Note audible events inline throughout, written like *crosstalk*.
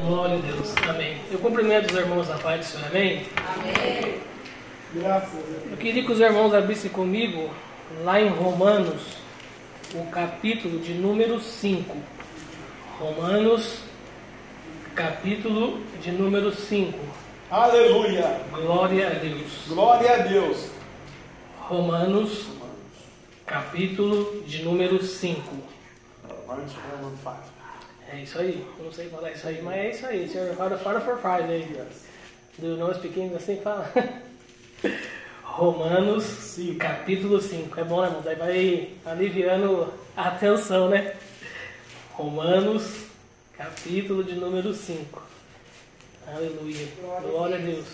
Glória a Deus. Amém. Eu cumprimento os irmãos da paz do Senhor. Amém? Amém. Graças a Deus. Eu queria que os irmãos abrissem comigo lá em Romanos, o capítulo de número 5. Romanos, capítulo de número 5. Aleluia. Glória a Deus. Glória a Deus. Romanos, capítulo de número 5. Romans 5. É isso aí. Eu não sei falar isso aí, mas é isso aí. Senhor, fora, fora for aí. Do não speaking assim fala. *laughs* Romanos, Sim. capítulo 5. É bom, né, irmãos? Aí vai aliviando a atenção, né? Romanos, capítulo de número 5. Aleluia. Glória a Deus.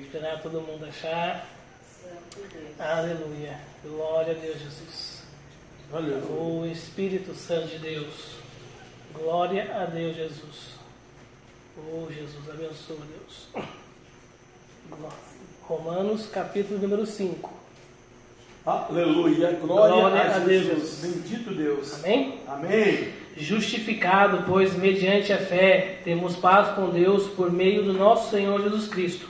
Esperar todo mundo achar. Santo Deus. Aleluia. Glória a Deus, Jesus. Aleluia. O Espírito Santo de Deus. Glória a Deus, Jesus. Oh, Jesus, abençoa, Deus. Romanos, capítulo número 5. Aleluia. Glória, Glória a a Deus. Bendito Deus. Amém? Amém. Justificado, pois, mediante a fé, temos paz com Deus por meio do nosso Senhor Jesus Cristo,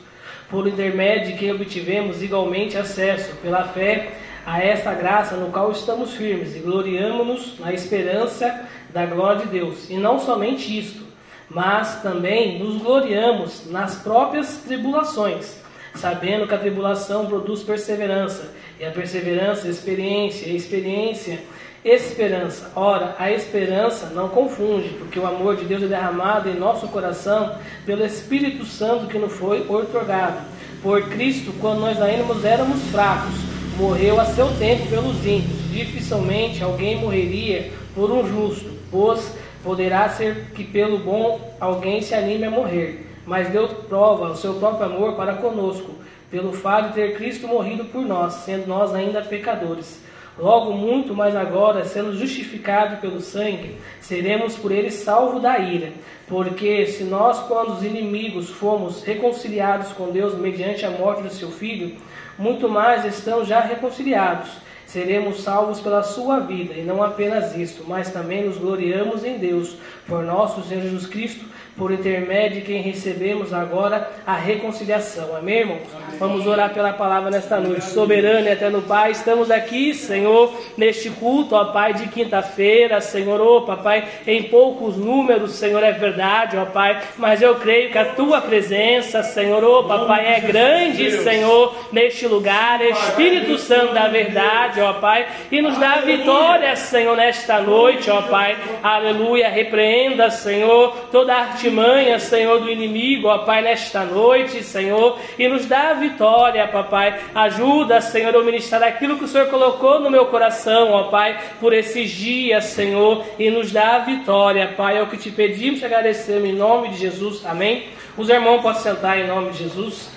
por intermédio de quem obtivemos igualmente acesso, pela fé, a esta graça no qual estamos firmes e gloriamo-nos na esperança da glória de Deus. E não somente isto, mas também nos gloriamos nas próprias tribulações, sabendo que a tribulação produz perseverança, e a perseverança, experiência, e a experiência, esperança. Ora, a esperança não confunde, porque o amor de Deus é derramado em nosso coração pelo Espírito Santo que nos foi outorgado. Por Cristo, quando nós ainda éramos fracos, morreu a seu tempo pelos ímpios. Dificilmente alguém morreria por um justo, pois poderá ser que pelo bom alguém se anime a morrer. Mas Deus prova o seu próprio amor para conosco, pelo fato de ter Cristo morrido por nós, sendo nós ainda pecadores. Logo, muito mais agora, sendo justificados pelo sangue, seremos por ele salvos da ira. Porque se nós, quando os inimigos, fomos reconciliados com Deus mediante a morte do seu Filho, muito mais estamos já reconciliados. Seremos salvos pela sua vida, e não apenas isto, mas também nos gloriamos em Deus, por nosso Senhor Jesus Cristo, por intermédio de quem recebemos agora a reconciliação. Amém, irmãos? Vamos orar pela palavra nesta noite. Soberano e eterno Pai, estamos aqui, Senhor, neste culto, ó Pai, de quinta-feira, Senhor, ó Papai, em poucos números, Senhor, é verdade, ó Pai, mas eu creio que a Tua presença, Senhor, ó Papai, é grande, Senhor, neste lugar, Espírito Santo da verdade, ó Pai, e nos dá vitória, Senhor, nesta noite, ó Pai, aleluia, repreenda, Senhor, toda a artimanha, Senhor, do inimigo, ó Pai, nesta noite, Senhor, e nos dá a vitória, papai. Ajuda, Senhor, a ministrar aquilo que o Senhor colocou no meu coração, ó Pai, por esses dias, Senhor, e nos dá a vitória, Pai. É o que te pedimos e agradecemos em nome de Jesus, amém. Os irmãos podem sentar em nome de Jesus.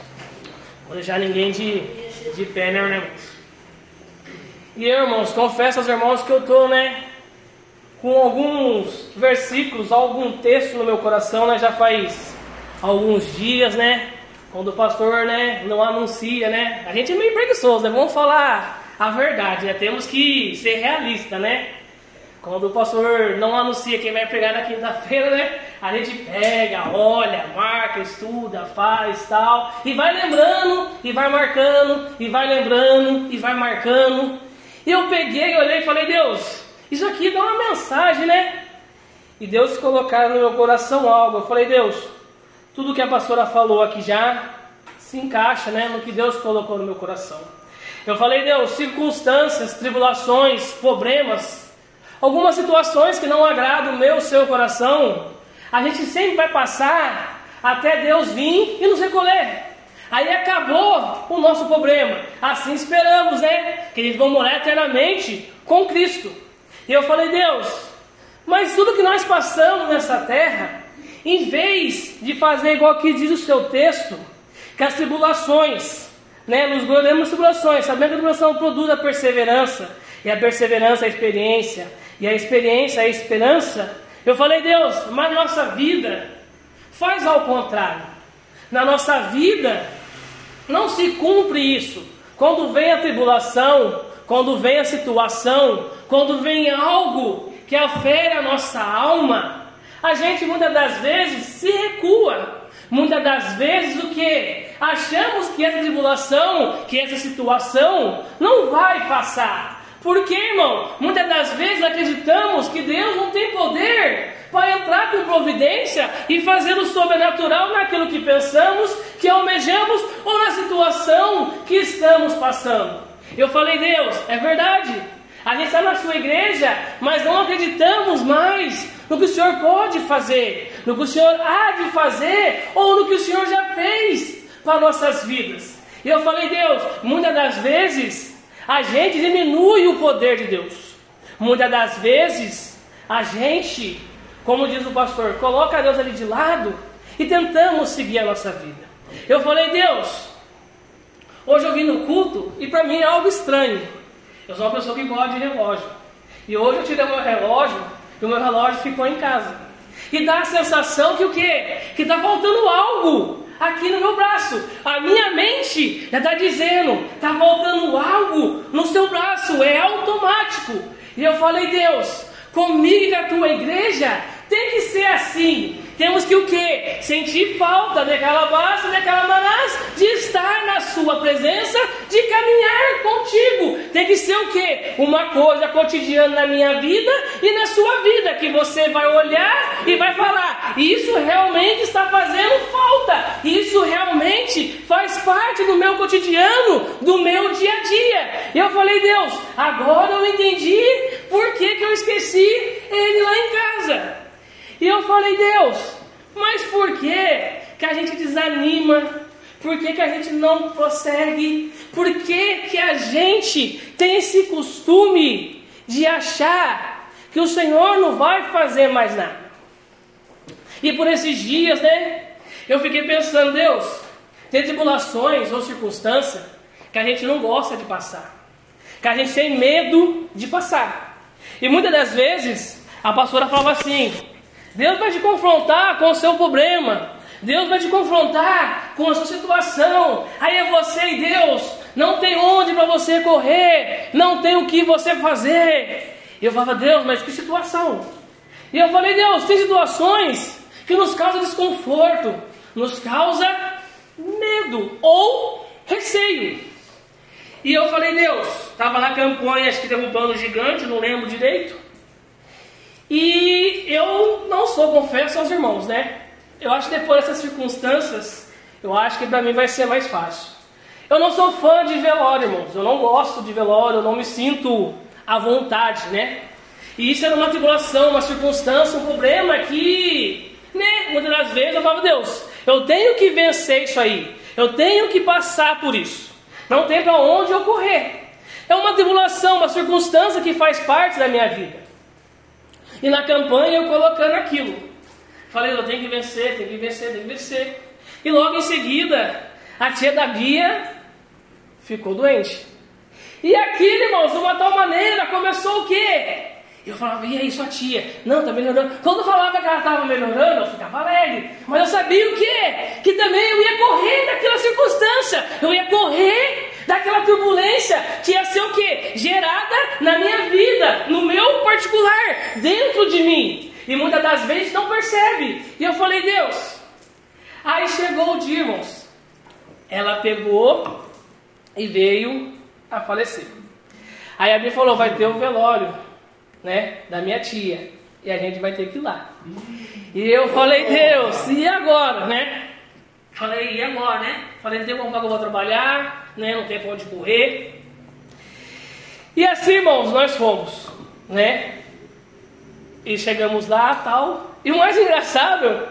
Não vou deixar ninguém de, de pé, né, irmãos? E eu, irmãos, confesso aos irmãos que eu estou, né, com alguns versículos, algum texto no meu coração, né, já faz alguns dias, né, quando o pastor, né, não anuncia, né, a gente é meio preguiçoso, né, vamos falar a verdade, né, temos que ser realista, né, quando o pastor não anuncia quem vai pregar na quinta-feira, né, a gente pega, olha, marca, estuda, faz, tal, e vai lembrando, e vai marcando, e vai lembrando, e vai marcando, e eu peguei, olhei e falei, Deus, isso aqui dá uma mensagem, né? E Deus colocar no meu coração algo. Eu falei, Deus, tudo que a pastora falou aqui já se encaixa, né, no que Deus colocou no meu coração. Eu falei, Deus, circunstâncias, tribulações, problemas, algumas situações que não agradam o meu, seu coração, a gente sempre vai passar até Deus vir e nos recolher. Aí acabou o nosso problema. Assim esperamos, né? Que eles vão morar eternamente com Cristo. E eu falei, Deus, mas tudo que nós passamos nessa terra, em vez de fazer igual que diz o seu texto, que as tribulações, né, nos gloriamos tribulações, sabendo que a tribulação produz a perseverança, e a perseverança é a experiência, e a experiência é a esperança. Eu falei, Deus, mas nossa vida faz ao contrário. Na nossa vida não se cumpre isso. Quando vem a tribulação, quando vem a situação, quando vem algo que afere a nossa alma, a gente muitas das vezes se recua. Muitas das vezes o que? Achamos que essa tribulação, que essa situação não vai passar. Por quê, irmão? Muitas das vezes acreditamos que Deus não tem poder para entrar com providência e fazer o sobrenatural naquilo que pensamos, que almejamos ou na situação que estamos passando. Eu falei, Deus, é verdade. A gente está na sua igreja, mas não acreditamos mais no que o Senhor pode fazer, no que o Senhor há de fazer ou no que o Senhor já fez para nossas vidas. E eu falei, Deus, muitas das vezes a gente diminui o poder de Deus. Muitas das vezes a gente, como diz o pastor, coloca Deus ali de lado e tentamos seguir a nossa vida. Eu falei, Deus, hoje eu vim no culto e para mim é algo estranho. Eu sou uma pessoa que gosta de relógio. E hoje eu tirei meu relógio e o meu relógio ficou em casa. E dá a sensação que o quê? Que está faltando algo aqui no meu braço. A minha mente já está dizendo, está faltando algo no seu braço, é automático. E eu falei, Deus, comigo e com a tua igreja tem que ser assim. Temos que o quê? Sentir falta daquela base, daquela manás, de estar na sua presença, de caminhar contigo. Tem que ser o quê? Uma coisa cotidiana na minha vida e na sua vida, que você vai olhar e vai falar: isso realmente está fazendo falta, isso realmente faz parte do meu cotidiano, do meu dia a dia. E eu falei, Deus, agora eu entendi por que, que eu esqueci ele lá em casa. E eu falei, Deus, mas por que, que a gente desanima? Por que, que a gente não prossegue? Por que, que a gente tem esse costume de achar que o Senhor não vai fazer mais nada? E por esses dias, né? Eu fiquei pensando, Deus, tem tribulações ou circunstâncias que a gente não gosta de passar, que a gente tem medo de passar. E muitas das vezes a pastora falava assim: Deus vai te confrontar com o seu problema. Deus vai te confrontar com a sua situação. Aí é você e Deus. Não tem onde para você correr. Não tem o que você fazer. E eu falava, Deus, mas que situação? E eu falei, Deus, tem situações que nos causam desconforto, nos causa medo ou receio. E eu falei, Deus, estava na campanha, acho que derrubando o gigante, não lembro direito. E eu não sou, confesso aos irmãos, né? Eu acho que depois dessas circunstâncias, eu acho que para mim vai ser mais fácil. Eu não sou fã de velório, irmãos. Eu não gosto de velório, eu não me sinto à vontade, né? E isso era uma tribulação, uma circunstância, um problema que, né, muitas das vezes eu falo, Deus, eu tenho que vencer isso aí. Eu tenho que passar por isso. Não tem para onde eu correr. É uma tribulação, uma circunstância que faz parte da minha vida. E na campanha eu colocando aquilo. Falei, eu tenho que vencer, tenho que vencer, tenho que vencer. E logo em seguida, a tia da Bia ficou doente. E aquilo, irmãos, de uma tal maneira, começou o quê? Eu falava, e aí, sua tia? Não, tá melhorando. Quando falava que ela estava melhorando, eu ficava alegre. Mas eu sabia o quê? Que também eu ia correr daquela circunstância. Eu ia correr daquela turbulência que ia ser o quê? Gerada na minha vida, no meu particular, dentro de mim. E muitas das vezes não percebe. E eu falei, Deus. Aí chegou o dia. Ela pegou e veio a falecer. Aí a Bia falou, vai ter o um velório, né, da minha tia. E a gente vai ter que ir lá. E eu falei, Deus, e agora, né? Falei, e agora, né? Falei, não tem como eu vou trabalhar, né? Não tem pra onde correr. E assim, irmãos, nós fomos, né? E chegamos lá tal. E o mais engraçado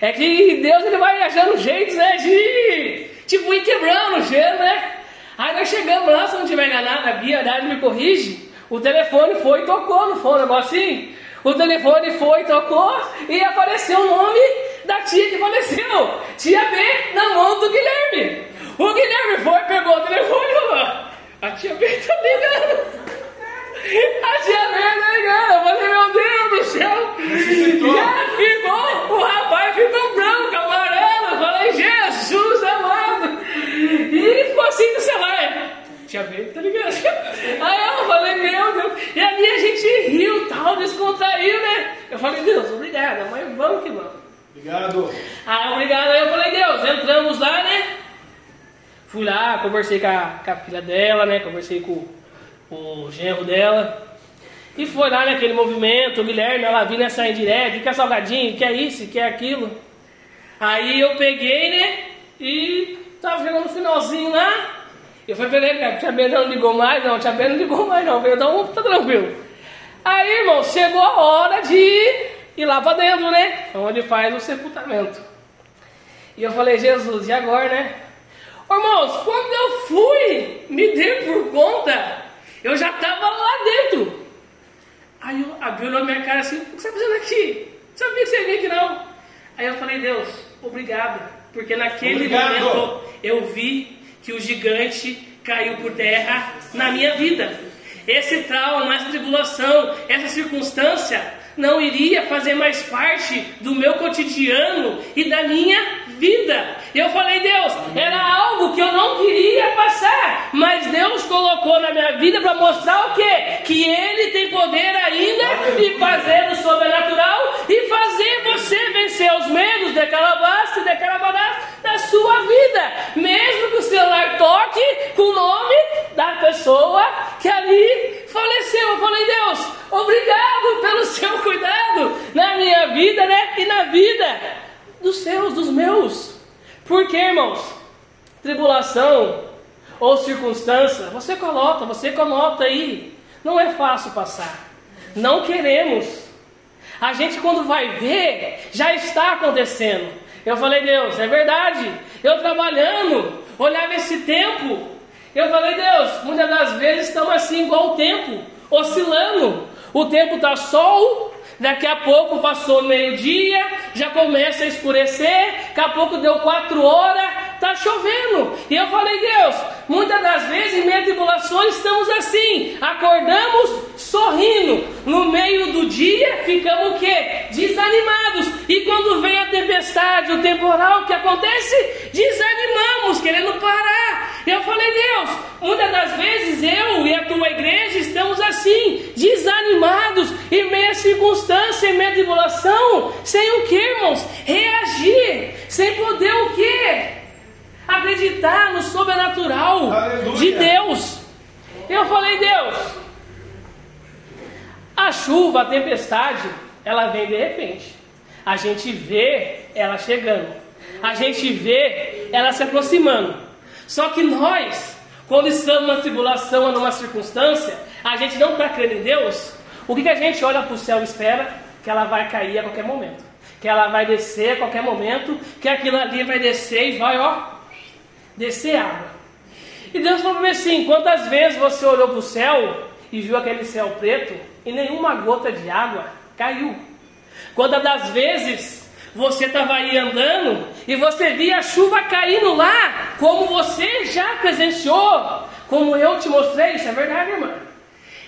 é que Deus ele vai achando jeitos, né? De tipo ir quebrando o gelo, né? Aí nós chegamos lá, se não tiver enganado, a Bia a me corrige. O telefone foi e tocou, não foi um negócio assim? O telefone foi, tocou e apareceu o nome da tia que faleceu. Tia B na mão do Guilherme. O Guilherme foi, pegou o telefone e falou: A tia B tá ligando. A tia B tá ligando. Eu falei: Meu Deus do céu. Já ficou, o rapaz ficou branco, amarelo. Eu falei: Jesus amado. E ficou assim no celular. Tia B tá ligando. Aí eu falei: Meu Deus. E ali a gente riu, tal, descontraiu, né? Eu falei: Deus, obrigado obrigada, mas vamos que vamos. Obrigado. Ah, obrigado. Aí eu falei, Deus, entramos lá, né? Fui lá, conversei com a, com a filha dela, né? Conversei com, com o genro dela. E foi lá naquele movimento, o Guilherme, ela vinha nessa indireta, quer salgadinho, quer isso, quer aquilo. Aí eu peguei, né? E tava chegando no finalzinho lá. Eu falei ele, cara, tia Bena não ligou mais, não, tia Bena não ligou mais, não. Veio, então tá tranquilo. Aí, irmão, chegou a hora de ir lá pra dentro, né? Onde faz o sepultamento. E eu falei, Jesus, e agora, né? Irmãos, quando eu fui, me dei por conta, eu já tava lá dentro. Aí eu abriu na minha cara assim, o que você está fazendo aqui? Não sabia que você vir aqui não. Aí eu falei, Deus, obrigado. Porque naquele Obrigado. momento eu vi que o gigante caiu por terra na minha vida. Esse trauma, essa tribulação, essa circunstância não iria fazer mais parte do meu cotidiano e da minha vida. Eu falei, Deus, era algo que eu não queria passar, mas Deus colocou na minha vida para mostrar o quê? Que Ele tem poder ainda de fazer o sobrenatural e fazer você vencer os medos de calabasta e de carabanás da sua vida, mesmo que o celular toque com o nome da pessoa que ali faleceu. Eu falei, Deus, obrigado na minha vida, né? E na vida dos seus, dos meus. Porque, irmãos, tribulação ou circunstância, você coloca, você coloca aí. Não é fácil passar. Não queremos. A gente quando vai ver, já está acontecendo. Eu falei, Deus, é verdade. Eu trabalhando, olhava esse tempo. Eu falei, Deus, muitas das vezes estamos assim igual o tempo, oscilando. O tempo está sol, daqui a pouco passou meio-dia, já começa a escurecer, daqui a pouco deu quatro horas, está chovendo. E eu falei, Deus, muitas das vezes em a tribulações estamos assim, acordamos sorrindo, no meio do dia ficamos o quê? Desanimados. E quando vem a tempestade, o temporal, o que acontece? Desanimamos, querendo parar. Eu falei, Deus, muitas das vezes eu e a tua igreja estamos assim, desanimados, em meio a circunstância, em meio a tribulação, sem o que, irmãos? Reagir, sem poder o quê? Acreditar no sobrenatural Aleluia. de Deus. Eu falei, Deus, a chuva, a tempestade, ela vem de repente. A gente vê ela chegando. A gente vê ela se aproximando. Só que nós, quando estamos numa tribulação ou numa circunstância, a gente não está crendo em Deus. O que, que a gente olha para o céu e espera? Que ela vai cair a qualquer momento. Que ela vai descer a qualquer momento. Que aquilo ali vai descer e vai, ó, descer água. E Deus falou para mim assim: quantas vezes você olhou para o céu e viu aquele céu preto e nenhuma gota de água caiu? Quantas das vezes você estava aí andando e você via a chuva caindo lá, como você já presenciou, como eu te mostrei? Isso é verdade, irmã.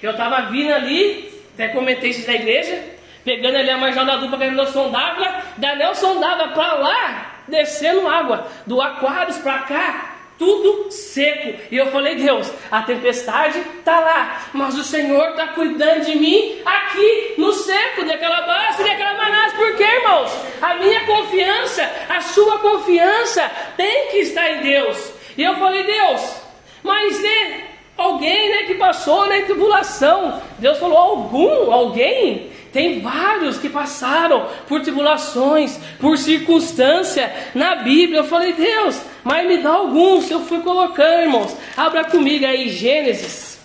Eu estava vindo ali, até comentei isso na igreja, pegando ali a marginal da dupla da Nelson Dávila, da Nelson Dávila para lá, descendo água, do Aquários para cá, tudo seco. E eu falei, Deus, a tempestade está lá, mas o Senhor está cuidando de mim aqui no seco, daquela base, daquela manás. Por quê, irmãos? A minha confiança, a sua confiança tem que estar em Deus. E eu falei, Deus, mas né, alguém né, que passou na tribulação. Deus falou, algum, alguém? Tem vários que passaram por tribulações, por circunstância na Bíblia. Eu falei, Deus, mas me dá alguns. Eu fui colocando, irmãos. Abra comigo aí Gênesis.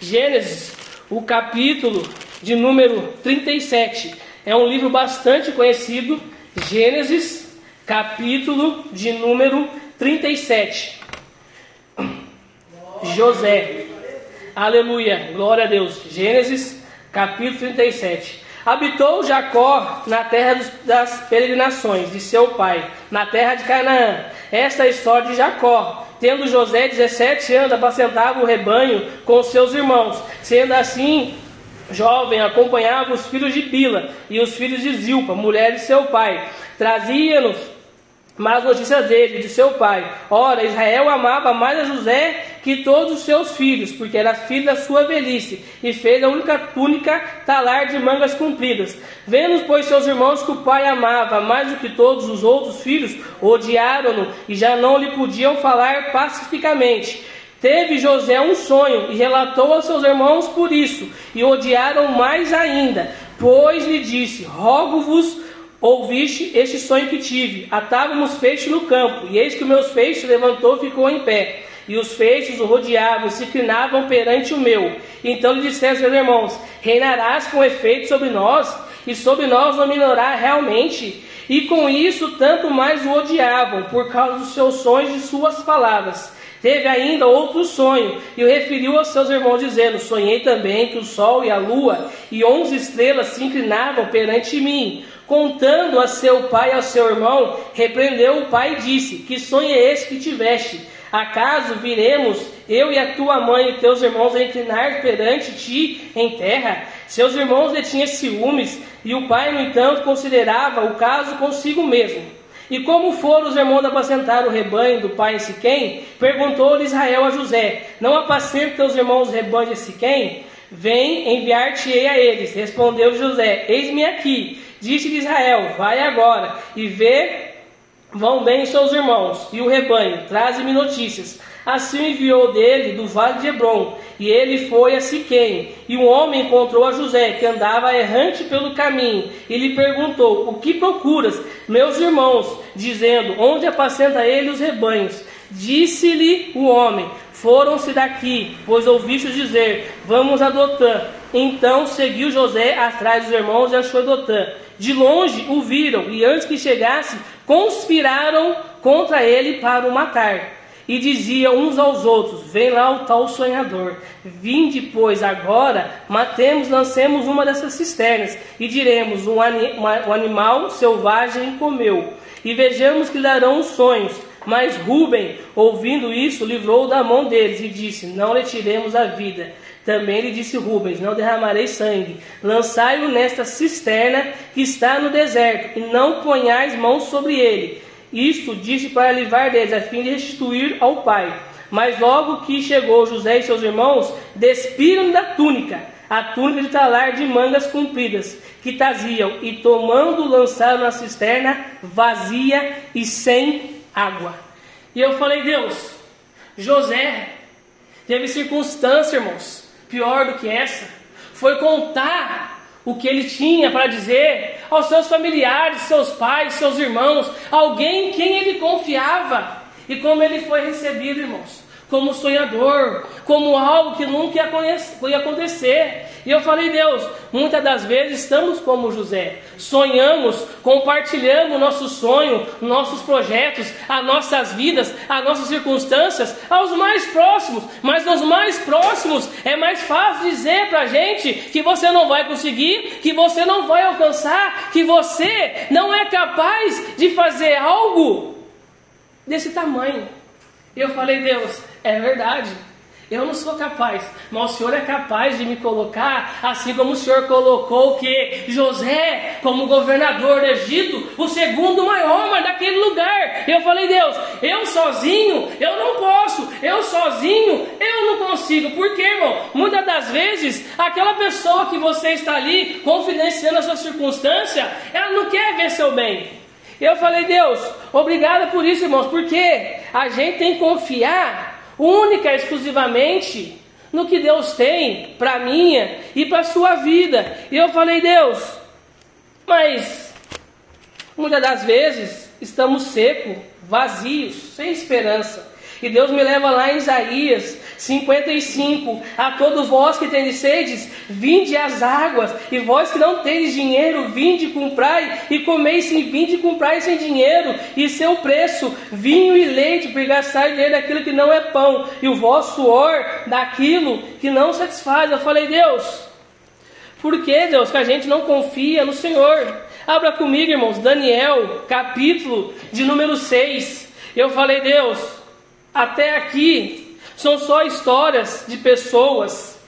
Gênesis, o capítulo de número 37. É um livro bastante conhecido. Gênesis, capítulo de número 37. José. Aleluia. Glória a Deus. Gênesis capítulo 37. Habitou Jacó na terra das peregrinações de seu pai, na terra de Canaã. Esta é a história de Jacó. Tendo José 17 anos, apacentava o rebanho com seus irmãos. Sendo assim, jovem, acompanhava os filhos de Bila e os filhos de Zilpa, mulher de seu pai. Trazia-nos mas notícias dele, de seu pai. Ora, Israel amava mais a José que todos os seus filhos, porque era filho da sua velhice, e fez a única túnica talar de mangas compridas. Vendo, pois, seus irmãos que o pai amava mais do que todos os outros filhos, odiaram-no e já não lhe podiam falar pacificamente. Teve José um sonho e relatou aos seus irmãos por isso, e odiaram mais ainda, pois lhe disse: Rogo-vos Ouviste este sonho que tive. Atávamos feixes no campo, e eis que meus feixes levantou e ficou em pé. E os feixes o rodeavam e se inclinavam perante o meu. Então lhe disseram seus irmãos: Reinarás com efeito sobre nós, e sobre nós dominará realmente. E com isso, tanto mais o odiavam, por causa dos seus sonhos e suas palavras. Teve ainda outro sonho, e o referiu aos seus irmãos, dizendo: Sonhei também que o sol e a lua e onze estrelas se inclinavam perante mim. Contando a seu pai e ao seu irmão, repreendeu o pai e disse: Que sonho é esse que tiveste? Acaso viremos, eu e a tua mãe e teus irmãos, a inclinar perante ti em terra? Seus irmãos detinham ciúmes, e o pai, no entanto, considerava o caso consigo mesmo. E como foram os irmãos apacentar o rebanho do pai em Siquém, perguntou-lhe Israel a José: Não apacenta teus irmãos o rebanho de Siquém? Vem, enviar-te-ei a eles. Respondeu José: Eis-me aqui. Disse-lhe Israel: Vai agora e vê vão bem seus irmãos e o rebanho, traze-me notícias. Assim enviou dele do vale de Hebron, e ele foi a Siquém. E um homem encontrou a José, que andava errante pelo caminho, e lhe perguntou: O que procuras, meus irmãos? Dizendo: Onde apacenta ele os rebanhos? Disse-lhe o homem: Foram-se daqui, pois ouviste dizer: Vamos a Dotã. Então seguiu José atrás dos irmãos e achou Dotã. De longe o viram e antes que chegasse, conspiraram contra ele para o matar. E diziam uns aos outros: Vem lá o tal sonhador. Vinde, pois, agora, matemos, lancemos uma dessas cisternas, e diremos: Um, um animal selvagem comeu. E vejamos que darão os sonhos. Mas Ruben, ouvindo isso, livrou da mão deles e disse: Não lhe tiremos a vida. Também lhe disse Rubens: Não derramarei sangue. Lançai-o nesta cisterna que está no deserto, e não ponhais mãos sobre ele. Isto disse para livrar deles, a fim de restituir ao pai. Mas logo que chegou José e seus irmãos, despiram da túnica, a túnica de talar de mangas compridas, que traziam, e tomando, lançaram na cisterna vazia e sem água. E eu falei, Deus, José teve circunstância, irmãos, pior do que essa, foi contar o que ele tinha para dizer aos seus familiares, seus pais, seus irmãos, alguém em quem ele confiava, e como ele foi recebido, irmãos como sonhador, como algo que nunca ia, acontecer. E eu falei, Deus, muitas das vezes estamos como José, sonhamos, compartilhamos nosso sonho, nossos projetos, as nossas vidas, as nossas circunstâncias aos mais próximos, mas aos mais próximos é mais fácil dizer para a gente que você não vai conseguir, que você não vai alcançar, que você não é capaz de fazer algo desse tamanho. E eu falei, Deus, é verdade. Eu não sou capaz, mas o Senhor é capaz de me colocar, assim como o Senhor colocou que José, como governador do Egito, o segundo maior mas daquele lugar. Eu falei, Deus, eu sozinho, eu não posso, eu sozinho, eu não consigo. Por quê, irmão? Muitas das vezes, aquela pessoa que você está ali confidenciando a sua circunstância, ela não quer ver seu bem. Eu falei, Deus, obrigado por isso, irmãos, porque a gente tem que confiar única e exclusivamente no que Deus tem para minha e para sua vida. E eu falei, Deus, mas muitas das vezes estamos secos, vazios, sem esperança. E Deus me leva lá em Isaías 55. A todos vós que tendes sedes, vinde às águas. E vós que não tendes dinheiro, vinde comprai. E comeis sem vinde comprai sem dinheiro. E seu preço, vinho e leite, por gastar dinheiro daquilo que não é pão. E o vosso suor daquilo que não satisfaz. Eu falei, Deus, por que, Deus, que a gente não confia no Senhor? Abra comigo, irmãos, Daniel, capítulo de número 6. Eu falei, Deus, até aqui são só histórias de pessoas,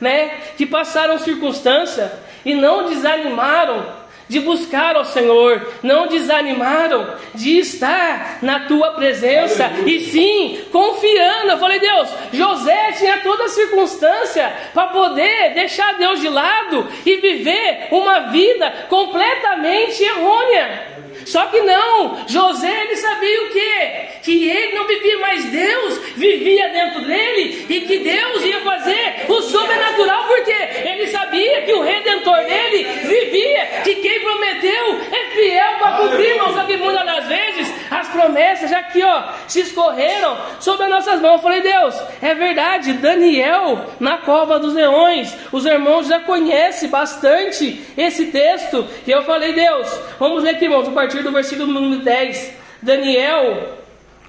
né, que passaram circunstância e não desanimaram de buscar ao Senhor, não desanimaram de estar na tua presença e sim confiando. Eu falei, Deus, José tinha toda a circunstância para poder deixar Deus de lado e viver uma vida completamente errônea. Só que não, José ele sabia o que? Que ele não vivia mais Deus, vivia dentro dele e que Deus ia fazer o sobrenatural, porque ele sabia que o redentor dele vivia, que quem prometeu é fiel para cumprir, mas só que muitas das vezes as promessas já aqui ó, se escorreram sobre as nossas mãos. Eu falei, Deus, é verdade, Daniel na cova dos leões, os irmãos já conhecem bastante esse texto, e eu falei, Deus, vamos ler aqui, irmãos, a partir do versículo número 10. Daniel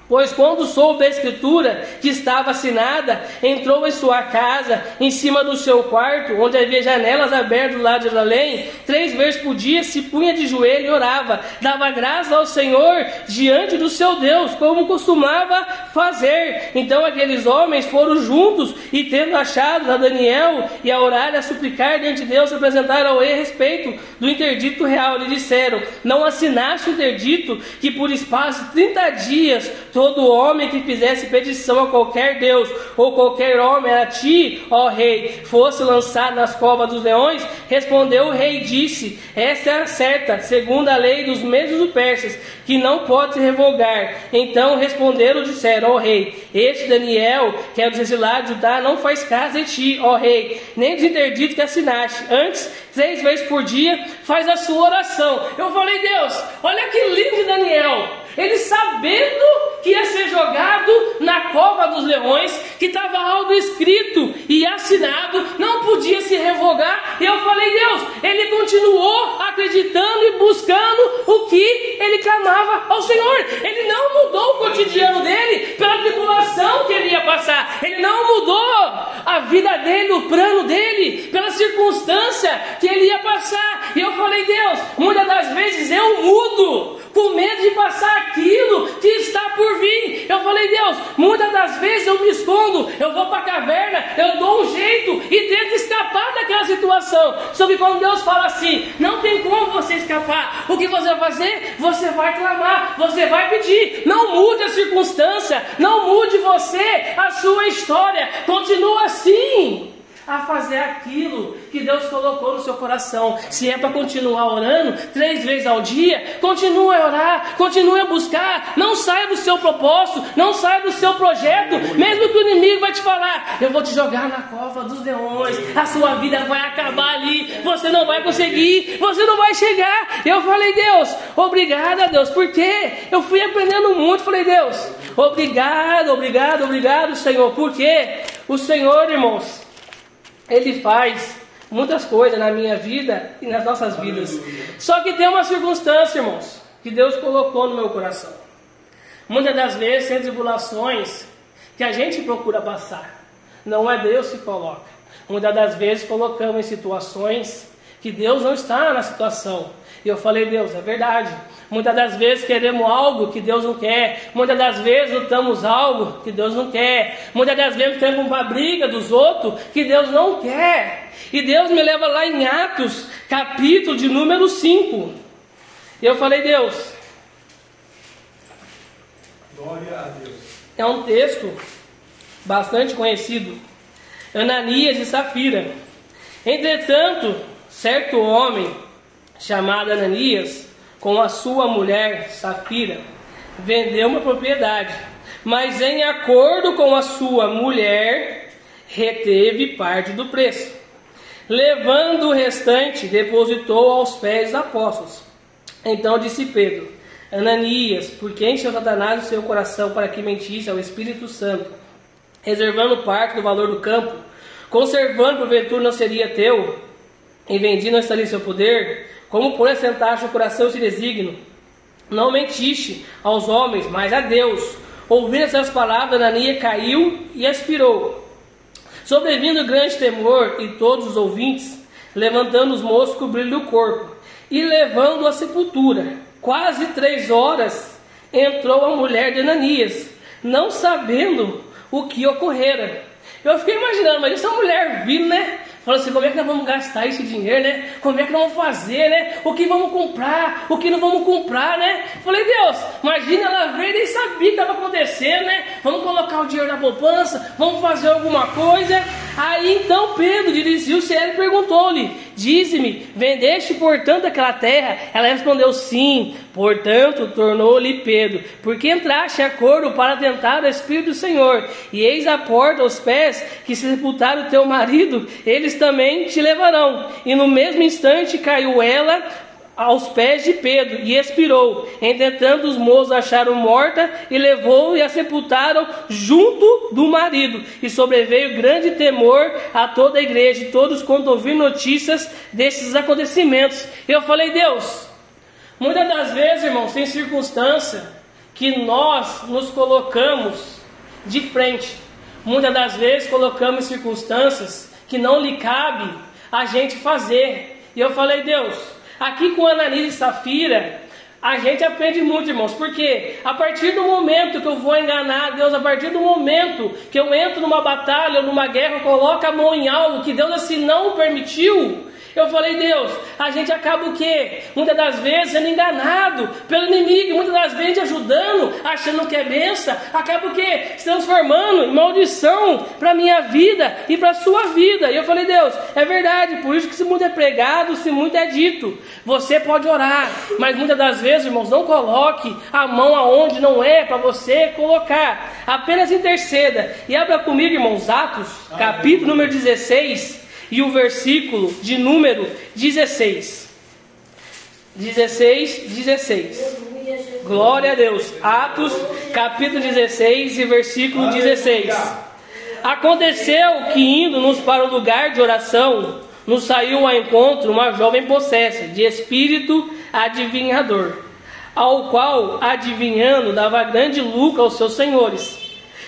Pois quando soube a escritura que estava assinada, entrou em sua casa, em cima do seu quarto, onde havia janelas abertas do lado de Jerusalém, três vezes por dia se punha de joelho e orava, dava graças ao Senhor diante do seu Deus, como costumava fazer. Então aqueles homens foram juntos e tendo achado a Daniel e a orar e a suplicar diante de Deus, apresentaram ao rei a respeito do interdito real. Lhe disseram: Não assinaste o interdito que por espaço de 30 dias todo homem que fizesse petição a qualquer Deus ou qualquer homem a ti, ó rei, fosse lançado nas covas dos leões? Respondeu o rei e disse: Esta é certa, segundo a lei dos medos do persas, que não pode se revogar. Então responderam e disseram: Ó rei, este Daniel, que é dos exilados de Judá, não faz caso de ti, ó rei, nem dos interdito que assinaste. Antes, três vezes por dia, faz a sua oração. Eu falei, Deus, olha que lindo Daniel. Ele sabendo que ia ser jogado na cova dos leões, que estava algo escrito e assinado, não podia se revogar. E eu falei, Deus, ele continuou acreditando e buscando o que ele clamava ao Senhor. Ele não mudou o cotidiano dele pela tribulação que ele ia passar. Ele não mudou a vida dele, o plano dele, pela circunstância que ele ia passar. E eu falei, Deus, muitas das vezes eu mudo com medo de passar aquilo que está por vir. Eu falei, Deus, muitas das vezes eu me escondo, eu vou para a caverna, eu dou um jeito e tento escapar daquela situação. Só que quando Deus fala assim, não tem como você escapar, o que você vai fazer? Você vai clamar, você vai pedir. Não mude a circunstância, não mude você, a sua história, continua assim a fazer aquilo que Deus colocou no seu coração. Se é para continuar orando três vezes ao dia, continue a orar, continue a buscar. Não saia do seu propósito, não saia do seu projeto, mesmo que o inimigo vai te falar: Eu vou te jogar na cova dos leões, a sua vida vai acabar ali, você não vai conseguir, você não vai chegar. Eu falei, Deus, obrigado Deus, porque eu fui aprendendo muito. Falei, Deus, obrigado, obrigado, obrigado, Senhor, porque o Senhor, irmãos, ele faz muitas coisas na minha vida e nas nossas vidas. Só que tem uma circunstância, irmãos, que Deus colocou no meu coração. Muitas das vezes tem tribulações que a gente procura passar. Não é Deus que coloca. Muitas das vezes colocamos em situações que Deus não está na situação. E eu falei, Deus, é verdade. Muitas das vezes queremos algo que Deus não quer. Muitas das vezes lutamos algo que Deus não quer. Muitas das vezes temos uma briga dos outros que Deus não quer. E Deus me leva lá em Atos, capítulo de número 5. E eu falei, Deus. Glória a Deus. É um texto bastante conhecido. Ananias e Safira. Entretanto, certo homem chamado Ananias com a sua mulher Safira, vendeu uma propriedade, mas em acordo com a sua mulher, reteve parte do preço. Levando o restante, depositou aos pés dos apóstolos. Então disse Pedro: Ananias, por que encheu Satanás o seu coração para que mentisse ao Espírito Santo, reservando parte do valor do campo, conservando porventura não seria teu, e vendi não estaria em seu poder? Como por assentaste o coração se designo? Não mentiste aos homens, mas a Deus. Ouvindo essas palavras, Anania caiu e expirou. Sobrevindo grande temor, e todos os ouvintes, levantando os moços, cobriram o corpo, e levando a sepultura. Quase três horas entrou a mulher de Ananias, não sabendo o que ocorrera. Eu fiquei imaginando, mas essa mulher vindo, né? Falou assim, como é que nós vamos gastar esse dinheiro, né? Como é que nós vamos fazer, né? O que vamos comprar, o que não vamos comprar, né? Falei, Deus, imagina ela veio e nem sabia o que estava acontecendo, né? Vamos colocar o dinheiro na poupança, vamos fazer alguma coisa. Aí então Pedro dirigiu-se a e perguntou-lhe: Dize-me, vendeste portanto aquela terra? Ela respondeu: Sim. Portanto, tornou-lhe Pedro: Porque entraste a acordo para tentar o Espírito do Senhor, e eis a porta aos pés que se sepultaram teu marido, eles também te levarão. E no mesmo instante caiu ela aos pés de Pedro e expirou. Entretanto, os moços acharam morta e levou e a sepultaram junto do marido. E sobreveio grande temor a toda a igreja e todos quando ouviram notícias desses acontecimentos. Eu falei, Deus, muitas das vezes, irmãos, tem circunstância que nós nos colocamos de frente. Muitas das vezes colocamos circunstâncias que não lhe cabe a gente fazer. E eu falei, Deus, aqui com Ananias e Safira, a gente aprende muito, irmãos, porque a partir do momento que eu vou enganar Deus, a partir do momento que eu entro numa batalha numa guerra, coloco a mão em algo que Deus assim não permitiu, eu falei, Deus, a gente acaba o quê? Muitas das vezes sendo enganado pelo inimigo, muitas das vezes ajudando, achando que é benção, acaba o quê? Se transformando em maldição para a minha vida e para a sua vida. E eu falei, Deus, é verdade, por isso que se muito é pregado, se muito é dito. Você pode orar, mas muitas das vezes, irmãos, não coloque a mão aonde não é para você colocar. Apenas interceda. E abra comigo, irmãos, Atos, capítulo número 16 e o versículo de número 16. 16, 16. Glória a Deus. Atos, capítulo 16 e versículo 16. Aconteceu que indo-nos para o lugar de oração, nos saiu ao encontro uma jovem possessa de espírito adivinhador, ao qual, adivinhando, dava grande lucro aos seus senhores.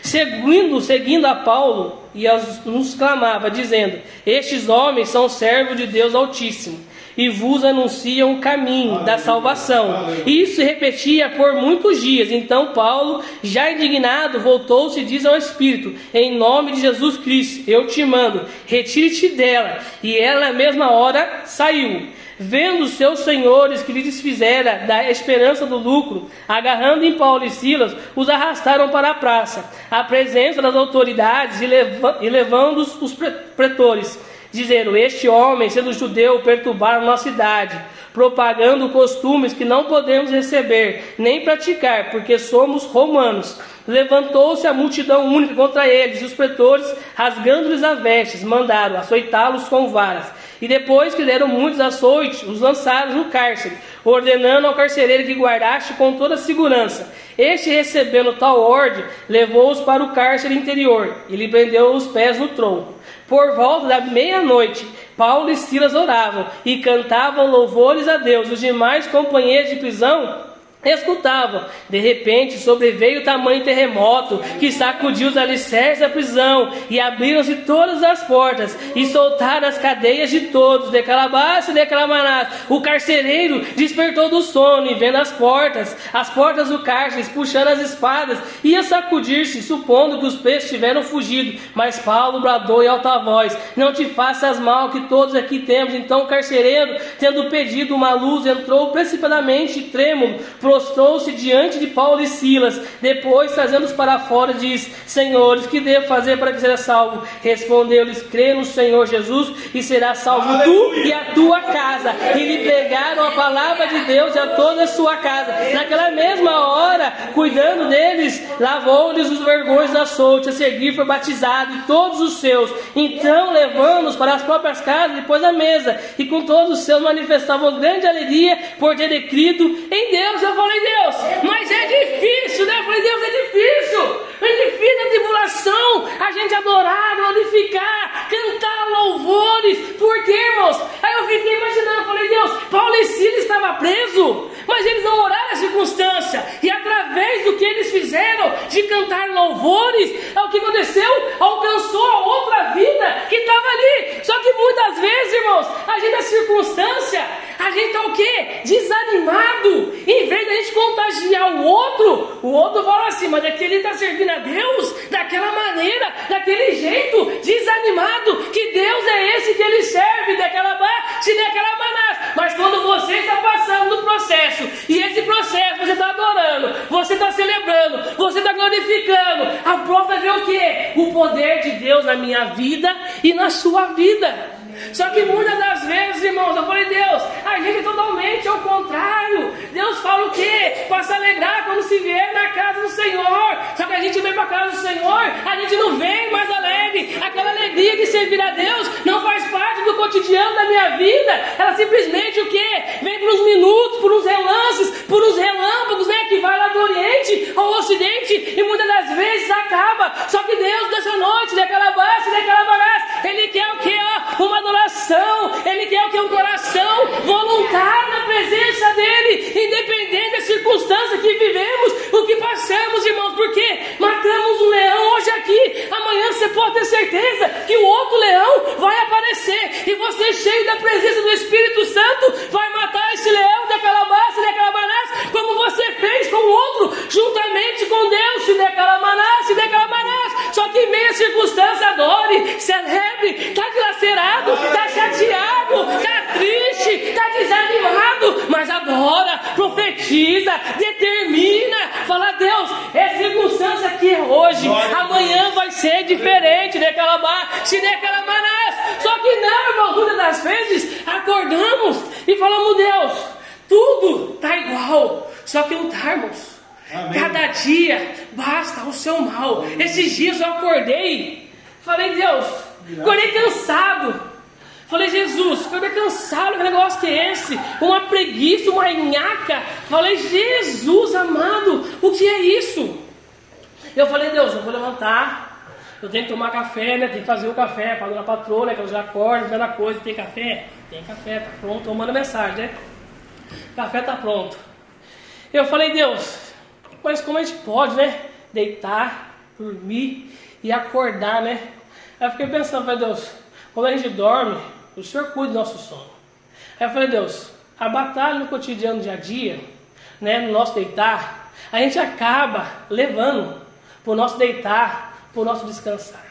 Seguindo, seguindo a Paulo, e nos clamava, dizendo: Estes homens são servos de Deus Altíssimo e vos anunciam o caminho Aleluia. da salvação. Aleluia. Isso se repetia por muitos dias. Então Paulo, já indignado, voltou-se e diz ao Espírito: Em nome de Jesus Cristo, eu te mando, retire-te dela. E ela, na mesma hora, saiu. Vendo seus senhores que lhe desfizera da esperança do lucro, agarrando em Paulo e Silas, os arrastaram para a praça, à presença das autoridades e, e levando os pretores. Dizendo: Este homem, sendo judeu, perturbaram nossa cidade, propagando costumes que não podemos receber nem praticar, porque somos romanos. Levantou-se a multidão única contra eles, e os pretores, rasgando-lhes as vestes, mandaram açoitá-los com varas. E depois que deram muitos açoites, os lançaram no cárcere, ordenando ao carcereiro que guardasse com toda segurança. Este, recebendo tal ordem, levou-os para o cárcere interior e lhe prendeu os pés no tronco. Por volta da meia-noite, Paulo e Silas oravam e cantavam louvores a Deus. Os demais companheiros de prisão escutavam. De repente sobreveio o tamanho terremoto que sacudiu os alicerces da prisão e abriram-se todas as portas e soltaram as cadeias de todos, de calabaço e de calamanás. O carcereiro despertou do sono e vendo as portas, as portas do cárcere, puxando as espadas, ia sacudir-se, supondo que os presos tiveram fugido. Mas Paulo bradou em alta voz: Não te faças mal, que todos aqui temos. Então o carcereiro, tendo pedido uma luz, entrou precipitadamente trêmulo, prostrou-se diante de Paulo e Silas. Depois, trazendo-os para fora, diz: Senhores, que devo fazer para que seja salvo? Respondeu-lhes: Crê no Senhor Jesus e será salvo Aleluia. tu e a tua casa. E lhe pregaram a palavra de Deus e a toda a sua casa. Naquela mesma hora, cuidando deles, lavou-lhes os vergões da sorte. A seguir foi batizado e todos os seus. Então levamos para as próprias casas depois a mesa. E com todos os seus manifestavam grande alegria por ter crido em Deus. Eu falei, Deus, mas é difícil, né? Eu falei, Deus, é difícil. É difícil a tribulação, a gente adorar, glorificar, cantar louvores. Por quê, irmãos? Aí eu fiquei imaginando, eu falei, Deus, Paulo e Silas estavam presos, mas eles não oraram a circunstância. E através do que eles fizeram de cantar louvores, é o que aconteceu, alcançou a outra vida que estava ali. Só que muitas vezes, irmãos, a gente, a circunstância, a gente está o quê? Desanimado. Em vez da gente contagiar o outro, o outro fala assim, mas é que ele está servindo a Deus daquela maneira, daquele jeito, desanimado, que Deus é esse que ele serve, daquela base, daquela maneira. Mas quando você está passando no processo, e esse processo você está adorando, você está celebrando, você está glorificando, a prova é o que? O poder de Deus na minha vida e na sua vida. Só que muitas das vezes, irmãos, eu falei, Deus, a gente é totalmente ao contrário. Deus fala o quê? Para se alegrar quando se vier na casa do Senhor. Só que a gente vem para a casa do Senhor, a gente não vem mais alegre. Aquela alegria de servir a Deus não faz parte do cotidiano da minha vida. Ela simplesmente o quê? Vem por uns minutos, por uns relances, por uns relâmpagos, né? Que vai lá do Oriente ao Ocidente e muitas das vezes acaba. Só que Deus dessa noite, daquela base, daquela bagaça, Ele quer o quê? Ó, uma adoração. Ele quer o que? Um coração voluntário na presença dEle, independente da circunstância que vivemos, o que passamos, irmãos, porque matamos um leão hoje aqui, amanhã você pode ter certeza que o outro leão vai cheio da presença do Espírito Santo, vai matar esse leão daquela massa, daquela manassa, como você fez com o outro, juntamente com Deus, se daquela manassa, se daquela manassa. Só que em meia circunstância, adore, celebre, está dilacerado, está chateado, está triste, está desanimado, mas agora profetiza, determina, fala Deus, é circunstância que é hoje, amanhã vai ser diferente daquela bar, se daquela manás. Só que não, irmão, muitas das vezes acordamos e falamos, Deus, tudo está igual, só que não está, irmãos. Amém. Cada dia basta o seu mal. Esses dias eu acordei, falei, Deus, acordei cansado. Falei, Jesus, acordei cansado, que negócio que é esse? Uma preguiça, uma nhaca. Falei, Jesus amado, o que é isso? Eu falei, Deus, eu vou levantar, eu tenho que tomar café, né? Tem que fazer o café para a patroa, né? Que eu já acordo, primeira coisa, tem café? Tem café, tá pronto, tô mandando mensagem, né? Café tá pronto. Eu falei, Deus, mas como a gente pode, né? Deitar, dormir e acordar, né? Aí eu fiquei pensando, falei, Deus, quando a gente dorme, o Senhor cuida do nosso sono. Aí eu falei, Deus, a batalha no cotidiano, dia a dia, né? No nosso deitar, a gente acaba levando para o nosso deitar, para o nosso descansar.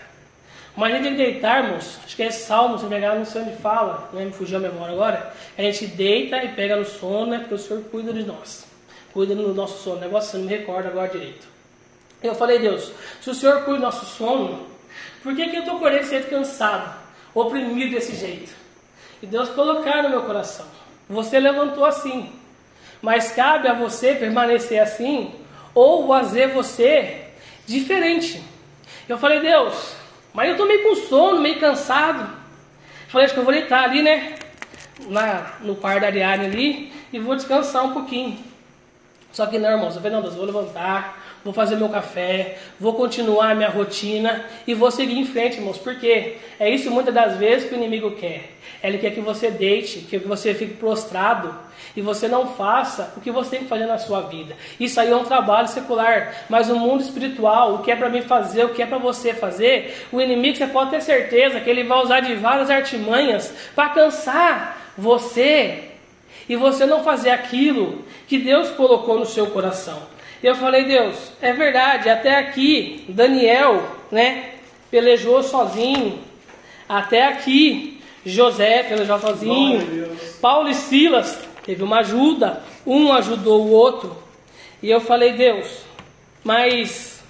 Mas a gente tem que deitar, irmãos, acho que é Salmo, se pegar, não sei onde fala, né? me fugiu a memória agora. A gente deita e pega no sono, né? Porque o Senhor cuida de nós cuida do nosso sono. Negócio, não me recordo agora direito. Eu falei, Deus, se o Senhor cuida do nosso sono, por que, que eu estou correndo sempre cansado, oprimido desse jeito? E Deus colocar no meu coração. Você levantou assim, mas cabe a você permanecer assim, ou fazer você diferente. Eu falei, Deus, mas eu estou meio com sono, meio cansado. Falei, acho que eu vou deitar ali, né? Na, no quarto da Ariane ali, e vou descansar um pouquinho. Só que não, irmãos, eu falei, não, Deus, vou levantar, vou fazer meu café, vou continuar minha rotina e vou seguir em frente, irmãos, porque é isso muitas das vezes que o inimigo quer. Ele quer que você deite, que você fique prostrado e você não faça o que você tem que fazer na sua vida. Isso aí é um trabalho secular, mas no mundo espiritual, o que é para mim fazer, o que é para você fazer, o inimigo você pode ter certeza que ele vai usar de várias artimanhas para cansar você e você não fazer aquilo que Deus colocou no seu coração. E eu falei, Deus, é verdade, até aqui Daniel, né, pelejou sozinho. Até aqui José pelejou sozinho. Paulo e Silas teve uma ajuda, um ajudou o outro. E eu falei, Deus, mas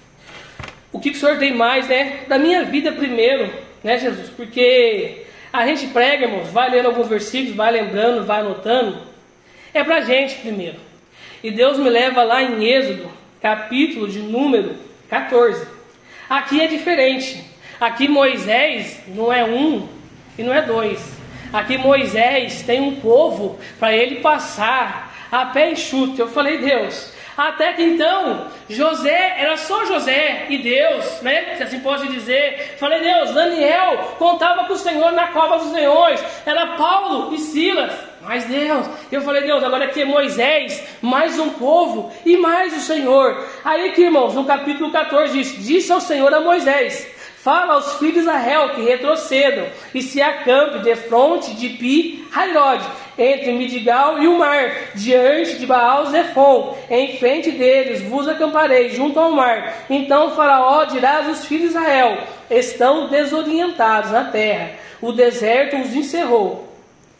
o que, que o Senhor tem mais, né? Da minha vida primeiro, né, Jesus? Porque a gente prega, irmãos, vai lendo alguns versículos, vai lembrando, vai anotando. É pra gente primeiro. E Deus me leva lá em Êxodo, capítulo de número 14. Aqui é diferente. Aqui Moisés não é um e não é dois. Aqui Moisés tem um povo para ele passar a pé enxuto. Eu falei, Deus, até que então José era só José e Deus, né? Se assim pode dizer. Falei, Deus, Daniel contava com o Senhor na cova dos leões. Era Paulo e Silas. Mas Deus, eu falei, Deus, agora aqui é Moisés, mais um povo e mais o Senhor. Aí que, irmãos, no capítulo 14 diz: Disse ao Senhor a Moisés: Fala aos filhos de Israel que retrocedam e se acampe de fronte de Pi Hairod, entre Midigal e o mar, diante de Baal Zephon, em frente deles vos acamparei junto ao mar. Então Faraó dirá aos filhos de Israel: estão desorientados na terra, o deserto os encerrou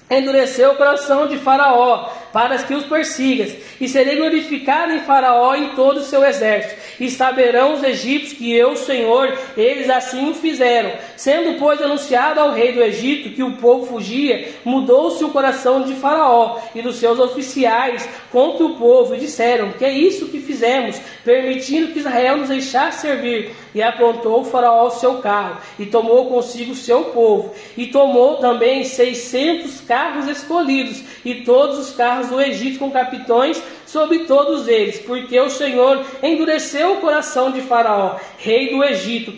endureceu o coração de Faraó para que os persigas, e serei glorificado em Faraó em todo o seu exército, e saberão os egípcios que eu, Senhor, eles assim o fizeram. Sendo, pois, anunciado ao rei do Egito que o povo fugia, mudou-se o coração de Faraó e dos seus oficiais contra o povo, e disseram: Que é isso que fizemos, permitindo que Israel nos deixasse servir? E aprontou o Faraó o seu carro, e tomou consigo o seu povo, e tomou também seiscentos carros escolhidos, e todos os carros do Egito com capitões sobre todos eles, porque o Senhor endureceu o coração de Faraó, rei do Egito,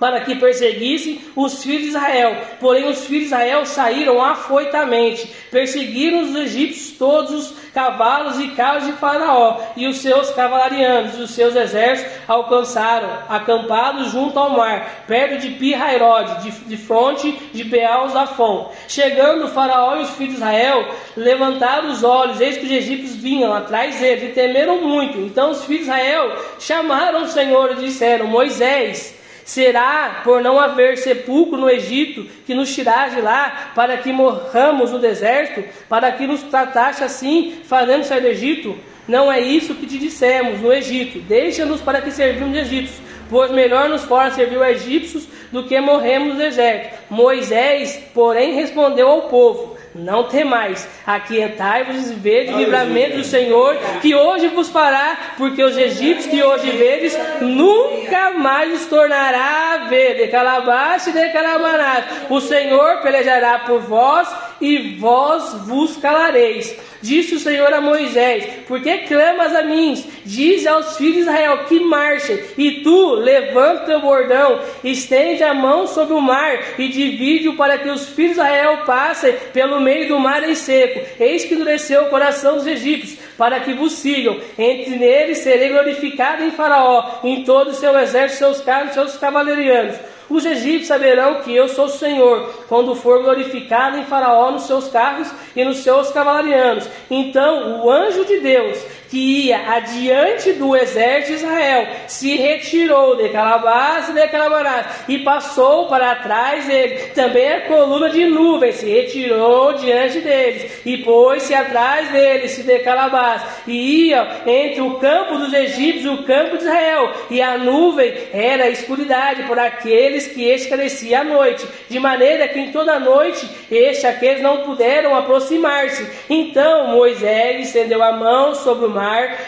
para que perseguissem os filhos de Israel. Porém, os filhos de Israel saíram afoitamente, perseguiram os egípcios todos os cavalos e carros de Faraó, e os seus cavalarianos e os seus exércitos alcançaram, acampados junto ao mar, perto de Pi-Hairod, de, de fronte de Beal-Zafon. Chegando Faraó e os filhos de Israel, levantaram os olhos, eis que os egípcios vinham atrás deles, e temeram muito. Então os filhos de Israel chamaram o Senhor e disseram, Moisés, Será por não haver sepulcro no Egito que nos tiraste de lá, para que morramos no deserto, para que nos trataste assim, fazendo sair do Egito? Não é isso que te dissemos no Egito. Deixa-nos para que servimos os egípcios, pois melhor nos fora servir os egípcios do que morremos no deserto. Moisés, porém, respondeu ao povo: não temais, aquietai-vos e vede o livramento do Senhor, que hoje vos fará, porque os egípcios que hoje vedes, nunca mais os tornará a ver. De calabaste e de calabanás. O Senhor pelejará por vós e vós vos calareis. Disse o Senhor a Moisés: Por que clamas a mim? Diz aos filhos de Israel que marchem, e tu levanta teu bordão, estende a mão sobre o mar e divide-o para que os filhos de Israel passem pelo meio do mar em seco. Eis que endureceu o coração dos egípcios, para que vos sigam. Entre eles serei glorificado em Faraó, em todo o seu exército, seus carros, seus cavalarianos. Os egípcios saberão que eu sou o Senhor, quando for glorificado em Faraó nos seus carros e nos seus cavalarianos. Então o anjo de Deus que ia adiante do exército de Israel, se retirou de Calabás e de Calabarás e passou para trás dele. Também a coluna de nuvem se retirou diante deles e pôs-se atrás deles, de Calabás, e ia entre o campo dos egípcios e o campo de Israel. E a nuvem era a escuridade por aqueles que esclarecia à noite, de maneira que em toda a noite este aqueles não puderam aproximar-se. Então Moisés estendeu a mão sobre o mar,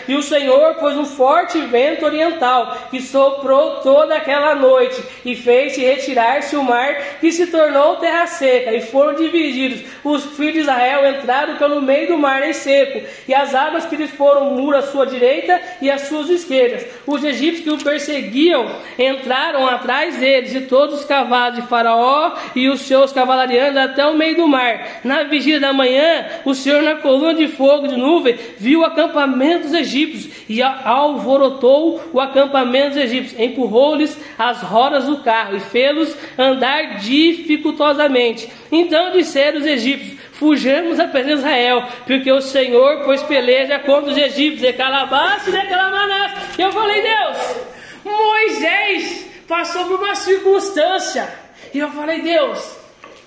e o Senhor pôs um forte vento oriental que soprou toda aquela noite e fez-se retirar-se o mar, que se tornou terra seca, e foram divididos. Os filhos de Israel entraram pelo meio do mar em seco, e as águas que lhes foram muro à sua direita e às suas esquerdas. Os egípcios que o perseguiam entraram atrás deles, e todos os cavalos de Faraó e os seus cavalarianos até o meio do mar. Na vigília da manhã, o Senhor, na coluna de fogo de nuvem, viu o acampamento dos egípcios e alvorotou o acampamento dos egípcios, empurrou-lhes as rodas do carro e fê-los andar dificultosamente. Então disseram os egípcios: Fujamos a presença de Israel, porque o Senhor pois peleja contra os egípcios, de calabaço e de calamanás. E eu falei, Deus, Moisés passou por uma circunstância. E eu falei, Deus,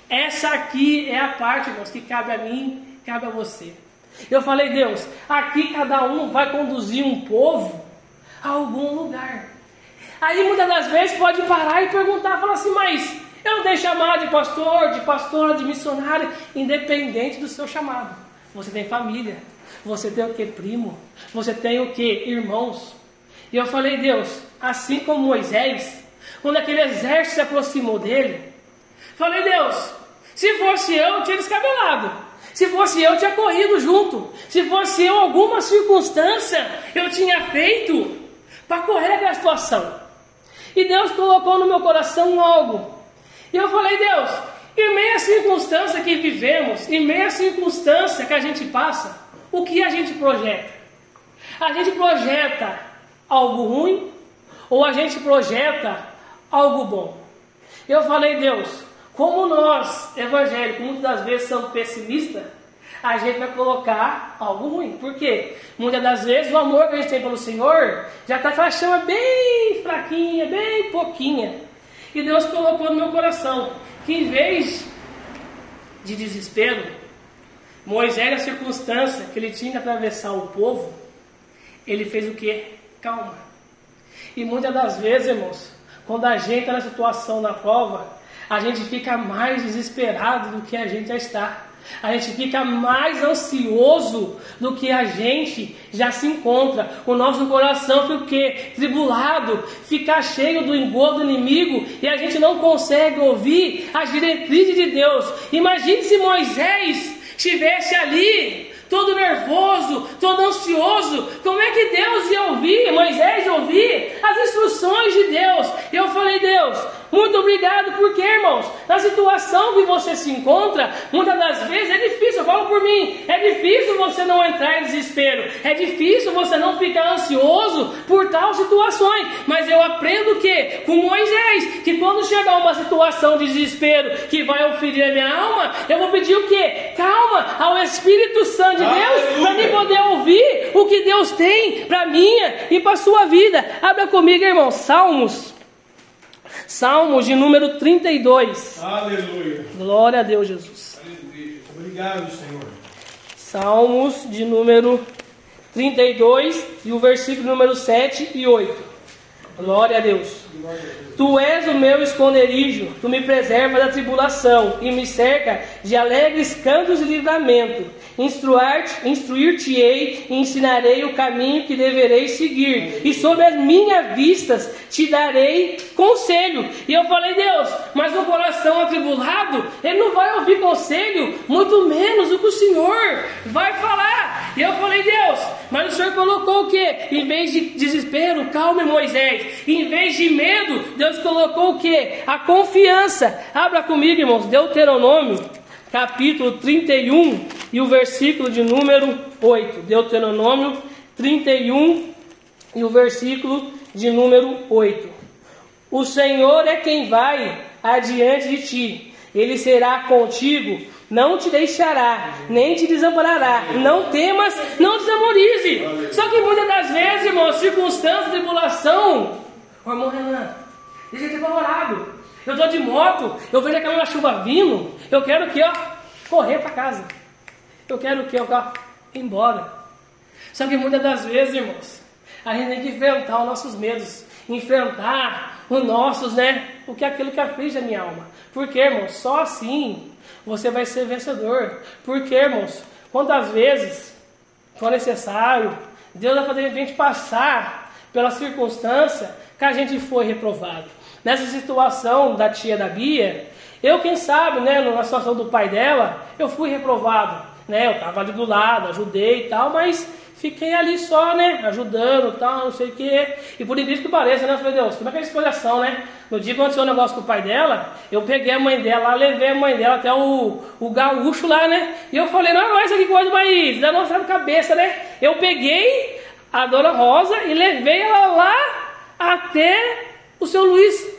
essa aqui é a parte, que cabe a mim, cabe a você. Eu falei, Deus, aqui cada um vai conduzir um povo a algum lugar. Aí muitas das vezes pode parar e perguntar, falar assim, mas eu não tenho chamado de pastor, de pastora, de missionário, independente do seu chamado. Você tem família, você tem o que? Primo, você tem o que? Irmãos. E eu falei, Deus, assim como Moisés, quando aquele exército se aproximou dele, falei, Deus, se fosse eu, eu tinha descabelado. Se fosse eu, tinha corrido junto. Se fosse eu, alguma circunstância eu tinha feito para correr aquela situação. E Deus colocou no meu coração algo. E eu falei, Deus, em meia circunstância que vivemos, em meia circunstância que a gente passa, o que a gente projeta? A gente projeta algo ruim ou a gente projeta algo bom? Eu falei, Deus, como nós, evangélicos, muitas das vezes somos pessimistas, a gente vai colocar algo ruim. Por quê? Muitas das vezes o amor que a gente tem pelo Senhor já está com a chama bem fraquinha, bem pouquinha. E Deus colocou no meu coração que em vez de desespero, Moisés, na circunstância que ele tinha que atravessar o povo, ele fez o que? Calma. E muitas das vezes, irmãos, quando a gente está na situação na prova, a gente fica mais desesperado do que a gente já está. A gente fica mais ansioso do que a gente já se encontra. O nosso coração fica o quê? Tribulado, fica cheio do engodo do inimigo e a gente não consegue ouvir as diretrizes de Deus. Imagine se Moisés estivesse ali todo nervoso, todo ansioso. Como é que Deus ia ouvir, Moisés ia ouvir as instruções de Deus? Eu falei, Deus, muito obrigado, porque, irmãos, na situação que você se encontra, muitas das vezes é difícil, eu falo por mim, é difícil você não entrar em desespero, é difícil você não ficar ansioso por tal situações, mas eu aprendo que, com Moisés, que quando chegar uma situação de desespero que vai oferir a minha alma, eu vou pedir o que? Calma ao Espírito Santo de Deus, para mim poder ouvir o que Deus tem para minha e para sua vida. Abra comigo, irmão, Salmos Salmos de número 32. Aleluia. Glória a Deus, Jesus. Aleluia. Obrigado, Senhor. Salmos de número 32 e o versículo número 7 e 8. Glória a Deus. Tu és o meu esconderijo, tu me preservas da tribulação e me cerca de alegres cantos de livramento. Instruir-te-ei e ensinarei o caminho que deverei seguir, e sobre as minhas vistas te darei conselho. E eu falei, Deus, mas o coração atribulado, ele não vai ouvir conselho, muito menos o que o Senhor vai falar. E eu falei, Deus, mas o Senhor colocou o que? Em vez de desespero, calma, Moisés. Em vez de medo, Deus colocou o que? A confiança. Abra comigo, irmãos, Deuteronômio capítulo 31 e o versículo de número 8. Deuteronômio 31 e o versículo de número 8. O Senhor é quem vai adiante de ti, ele será contigo, não te deixará, nem te desamparará. Não temas, não desamorize. Só que muitas das vezes, irmão, circunstâncias, tribulação, o irmão Renan, deixa de apavorado. Eu estou de moto, eu vejo aquela chuva vindo, eu quero que, ó, correr para casa. Eu quero que, ó, ir embora. Só que muitas das vezes, irmãos, a gente tem que enfrentar os nossos medos, enfrentar os nossos, né, o que é aquilo que aflige a minha alma. Porque, irmãos, só assim você vai ser vencedor. Porque, irmãos, quantas vezes for necessário, Deus vai fazer a gente passar pela circunstância que a gente foi reprovado. Nessa situação da tia da Bia, eu, quem sabe, né, na situação do pai dela, eu fui reprovado. Né, eu estava ali do lado, ajudei e tal, mas fiquei ali só, né, ajudando tal, não sei o que. E por incrível que pareça, né, eu falei, Deus, como é que é esse coração, né? No dia que aconteceu um negócio com o pai dela, eu peguei a mãe dela, levei a mãe dela até o, o gaúcho lá, né? E eu falei, não, não, isso aqui coisa mais da nossa cabeça, né? Eu peguei a dona Rosa e levei ela lá até o seu Luiz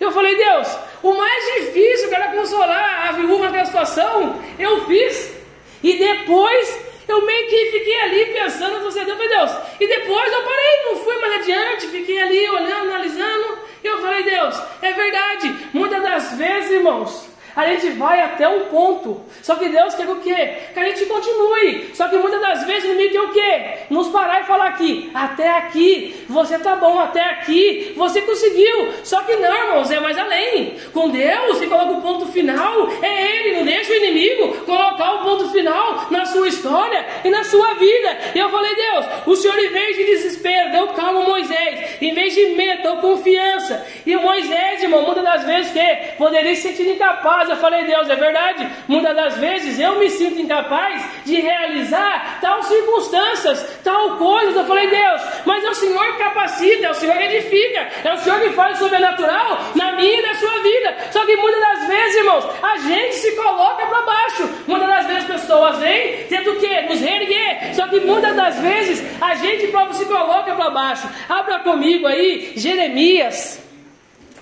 eu falei, Deus, o mais difícil que era consolar a viúva naquela situação, eu fiz. E depois eu meio que fiquei ali pensando, você deu, Deus. E depois eu parei, não fui mais adiante, fiquei ali olhando, analisando. E eu falei, Deus, é verdade. Muitas das vezes, irmãos, a gente vai até um ponto. Só que Deus quer o quê? Que a gente continue. Só que muitas das vezes o inimigo quer o quê? Nos parar e falar aqui, até aqui, você tá bom, até aqui, você conseguiu. Só que não, irmãos, é mais além. Com Deus, que coloca o ponto final, é Ele, não deixa o inimigo colocar o ponto final na sua história e na sua vida. E eu falei, Deus, o Senhor, em vez de desespero, deu calma a Moisés, em vez de medo, deu confiança. E Moisés, irmão, muitas das vezes que poderia se sentir incapaz eu falei, Deus, é verdade. Muitas das vezes eu me sinto incapaz de realizar tal circunstâncias, tal coisa. Eu falei, Deus, mas é o Senhor que capacita, é o Senhor que edifica, é o Senhor que faz o sobrenatural na minha e na sua vida. Só que muitas das vezes, irmãos, a gente se coloca para baixo. Muitas das vezes pessoas vêm tendo o quê? Nos reerguer. Só que muitas das vezes a gente próprio se coloca para baixo. Abra comigo aí, Jeremias.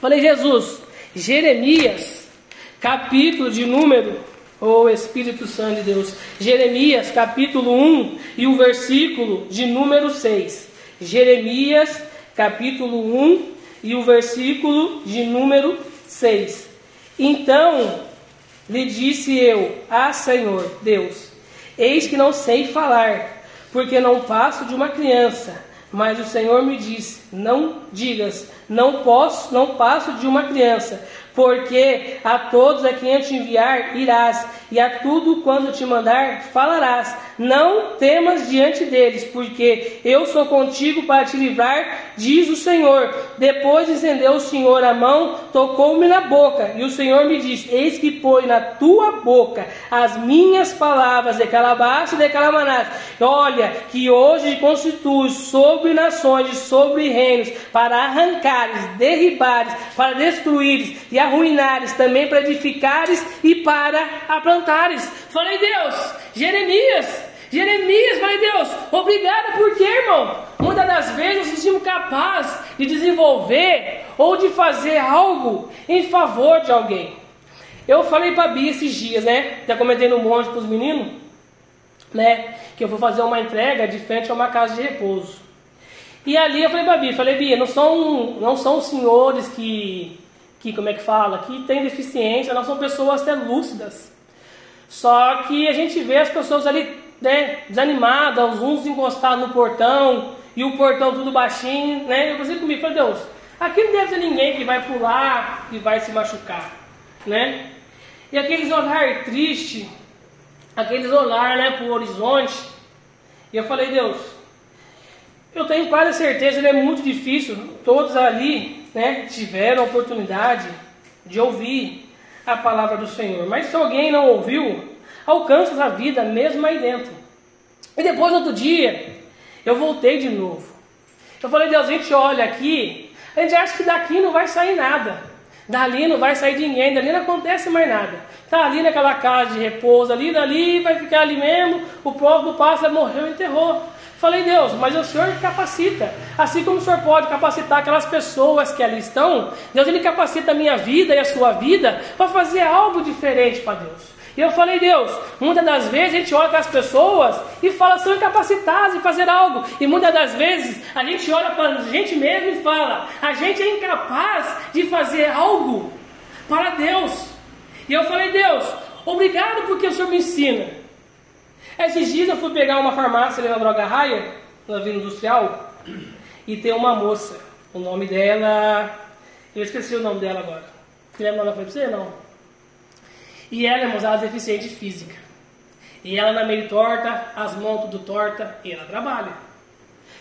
Falei, Jesus, Jeremias, capítulo de número, o oh, Espírito Santo de Deus, Jeremias, capítulo 1 e o versículo de número 6. Jeremias, capítulo 1 e o versículo de número 6. Então lhe disse eu: Ah, Senhor Deus, eis que não sei falar, porque não passo de uma criança. Mas o Senhor me disse: Não digas, não posso, não passo de uma criança, porque a todos a quem eu te enviar irás, e a tudo quando te mandar falarás. Não temas diante deles, porque eu sou contigo para te livrar, diz o Senhor. Depois de estender o Senhor a mão, tocou-me na boca, e o Senhor me disse: Eis que põe na tua boca as minhas palavras de calabaço e de calamanás. Olha, que hoje constitui sobre nações, sobre reinos, para arrancares, derribares, para destruires e arruinares, também para edificares e para aplantares. Falei, Deus, Jeremias, Jeremias, falei, Deus, obrigado, porque, irmão, muitas das vezes nos sentimos capazes de desenvolver ou de fazer algo em favor de alguém. Eu falei para Bia esses dias, né? Já comentei no monte para os meninos, né? Que eu vou fazer uma entrega de frente a uma casa de repouso. E ali eu falei para Bia, falei, Bia, não são, não são senhores que que como é que fala, que tem deficiência, não são pessoas até lúcidas. Só que a gente vê as pessoas ali né, desanimadas, uns encostados no portão e o portão tudo baixinho, né? Eu pensei comigo, falei, Deus, aqui não deve ter ninguém que vai pular e vai se machucar, né? E aqueles olhar triste, aqueles olhar, né, para o horizonte. E eu falei, Deus, eu tenho quase certeza, é muito difícil. Todos ali né, tiveram a oportunidade de ouvir a palavra do Senhor. Mas se alguém não ouviu, alcança a vida mesmo aí dentro. E depois, outro dia, eu voltei de novo. Eu falei, Deus, a gente olha aqui, a gente acha que daqui não vai sair nada. Dali não vai sair ninguém, dali não acontece mais nada. Tá ali naquela casa de repouso, ali, dali vai ficar ali mesmo. O do pássaro morreu e enterrou. Falei, Deus, mas o Senhor capacita. Assim como o Senhor pode capacitar aquelas pessoas que ali estão, Deus ele capacita a minha vida e a sua vida para fazer algo diferente para Deus. E eu falei, Deus, muitas das vezes a gente olha para as pessoas e fala, são incapacitadas de fazer algo. E muitas das vezes a gente olha para a gente mesmo e fala, a gente é incapaz de fazer algo para Deus. E eu falei, Deus, obrigado porque o Senhor me ensina. Esses dias eu fui pegar uma farmácia ali na Droga Raia, na Vila Industrial, e tem uma moça. O nome dela. Eu esqueci o nome dela agora. Lembra nome pra você? Não. E ela, irmãos, ela é deficiente física. E ela na meio torta, as mãos tudo torta, e ela trabalha.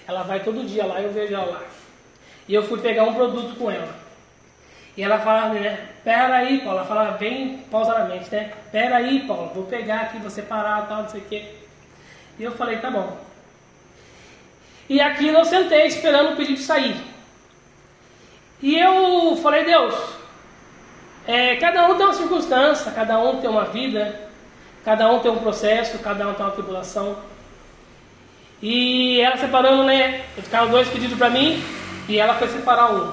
Ela vai todo dia lá, eu vejo ela lá. E eu fui pegar um produto com ela. E ela fala, né? Pera aí, Paulo. Ela fala bem pausadamente, né? Pera aí, Paulo. Vou pegar aqui, você parar, tal, não sei o quê. E eu falei, tá bom. E aqui eu sentei esperando o pedido sair. E eu falei, Deus, é, cada um tem uma circunstância, cada um tem uma vida, cada um tem um processo, cada um tem uma tribulação. E ela separando, né? Ficaram dois pedidos para mim e ela foi separar um.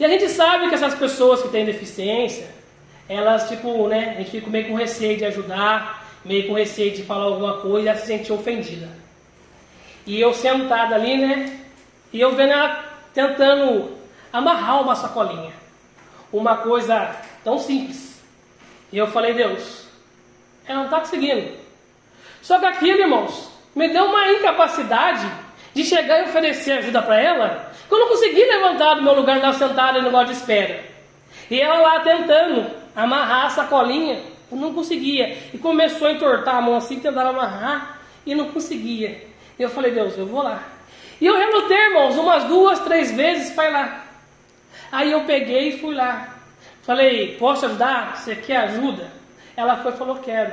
E a gente sabe que essas pessoas que têm deficiência, elas, tipo, né, a gente fica meio com receio de ajudar, meio com receio de falar alguma coisa e ela se sentir ofendida. E eu sentada ali, né, e eu vendo ela tentando amarrar uma sacolinha. Uma coisa tão simples. E eu falei, Deus, ela não está conseguindo. Só que aquilo, irmãos, me deu uma incapacidade de chegar e oferecer ajuda para ela eu não consegui levantar do meu lugar, andar sentada no lugar de espera. E ela lá tentando amarrar a sacolinha, eu não conseguia. E começou a entortar a mão assim, tentando amarrar, e não conseguia. E eu falei, Deus, eu vou lá. E eu relutei, irmãos, umas duas, três vezes para ir lá. Aí eu peguei e fui lá. Falei, posso ajudar? Você quer ajuda? Ela foi e falou, quero.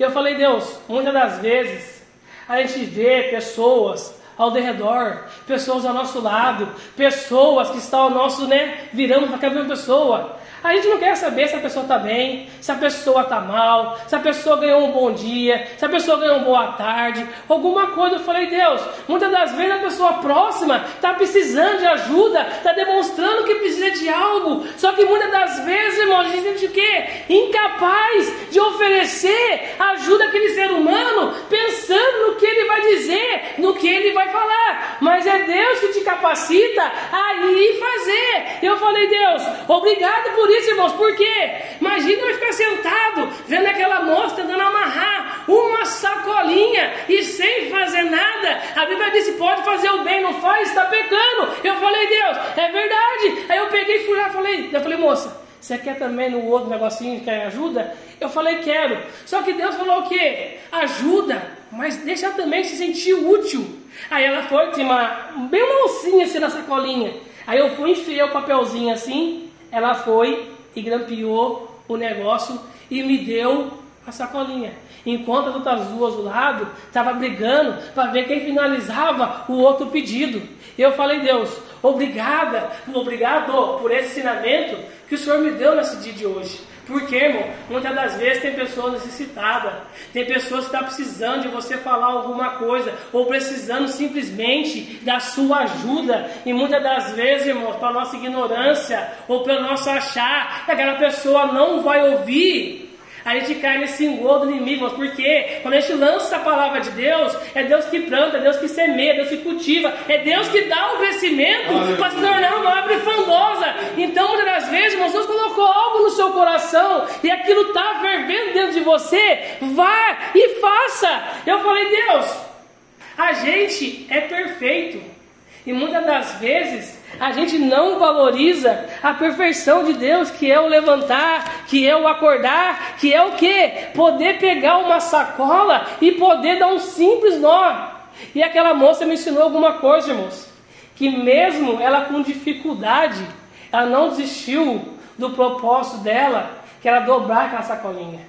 Eu falei, Deus, muitas das vezes a gente vê pessoas ao redor, pessoas ao nosso lado, pessoas que estão ao nosso, né? Viramos para cada pessoa. A gente não quer saber se a pessoa está bem, se a pessoa está mal, se a pessoa ganhou um bom dia, se a pessoa ganhou uma boa tarde, alguma coisa. Eu falei, Deus, muitas das vezes a pessoa próxima está precisando de ajuda, está demonstrando que precisa de algo, só que muitas das vezes, irmãos, a gente o quê? Incapaz de oferecer ajuda àquele ser humano, pensando no que ele vai dizer, no que ele vai falar. Mas é Deus que te capacita a ir fazer. Eu falei, Deus, obrigado por isso, irmãos, por quê? Imagina eu ficar sentado vendo aquela moça tentando amarrar uma sacolinha e sem fazer nada. A Bíblia disse: pode fazer o bem, não faz, está pecando. Eu falei, Deus, é verdade. Aí eu peguei e fui lá falei, eu falei, moça. Você quer também no outro negocinho, quer ajuda? Eu falei, quero. Só que Deus falou o quê? Ajuda, mas deixa também se sentir útil. Aí ela foi, tinha uma, bem uma alcinha assim na sacolinha. Aí eu fui, enfiei o papelzinho assim, ela foi e grampeou o negócio e me deu a sacolinha. Enquanto as outras duas do lado estavam brigando para ver quem finalizava o outro pedido. Eu falei, Deus, obrigada, obrigado por esse ensinamento que o Senhor me deu nesse dia de hoje. Porque, irmão, muitas das vezes tem pessoas necessitadas, tem pessoas que estão tá precisando de você falar alguma coisa, ou precisando simplesmente da sua ajuda. E muitas das vezes, irmãos, para nossa ignorância, ou pelo nosso achar, aquela pessoa não vai ouvir a gente cai nesse engodo do inimigo, mas porque quando a gente lança a palavra de Deus, é Deus que planta, é Deus que semeia, é Deus que cultiva, é Deus que dá o crescimento para se tornar uma árvore frondosa. Então, muitas das vezes, irmãos, Deus colocou algo no seu coração e aquilo está fervendo dentro de você, vá e faça. Eu falei, Deus, a gente é perfeito e muitas das vezes a gente não valoriza a perfeição de Deus, que é o levantar, que é o acordar, que é o que? Poder pegar uma sacola e poder dar um simples nó. E aquela moça me ensinou alguma coisa, irmãos, que mesmo ela com dificuldade, ela não desistiu do propósito dela, que era dobrar aquela sacolinha.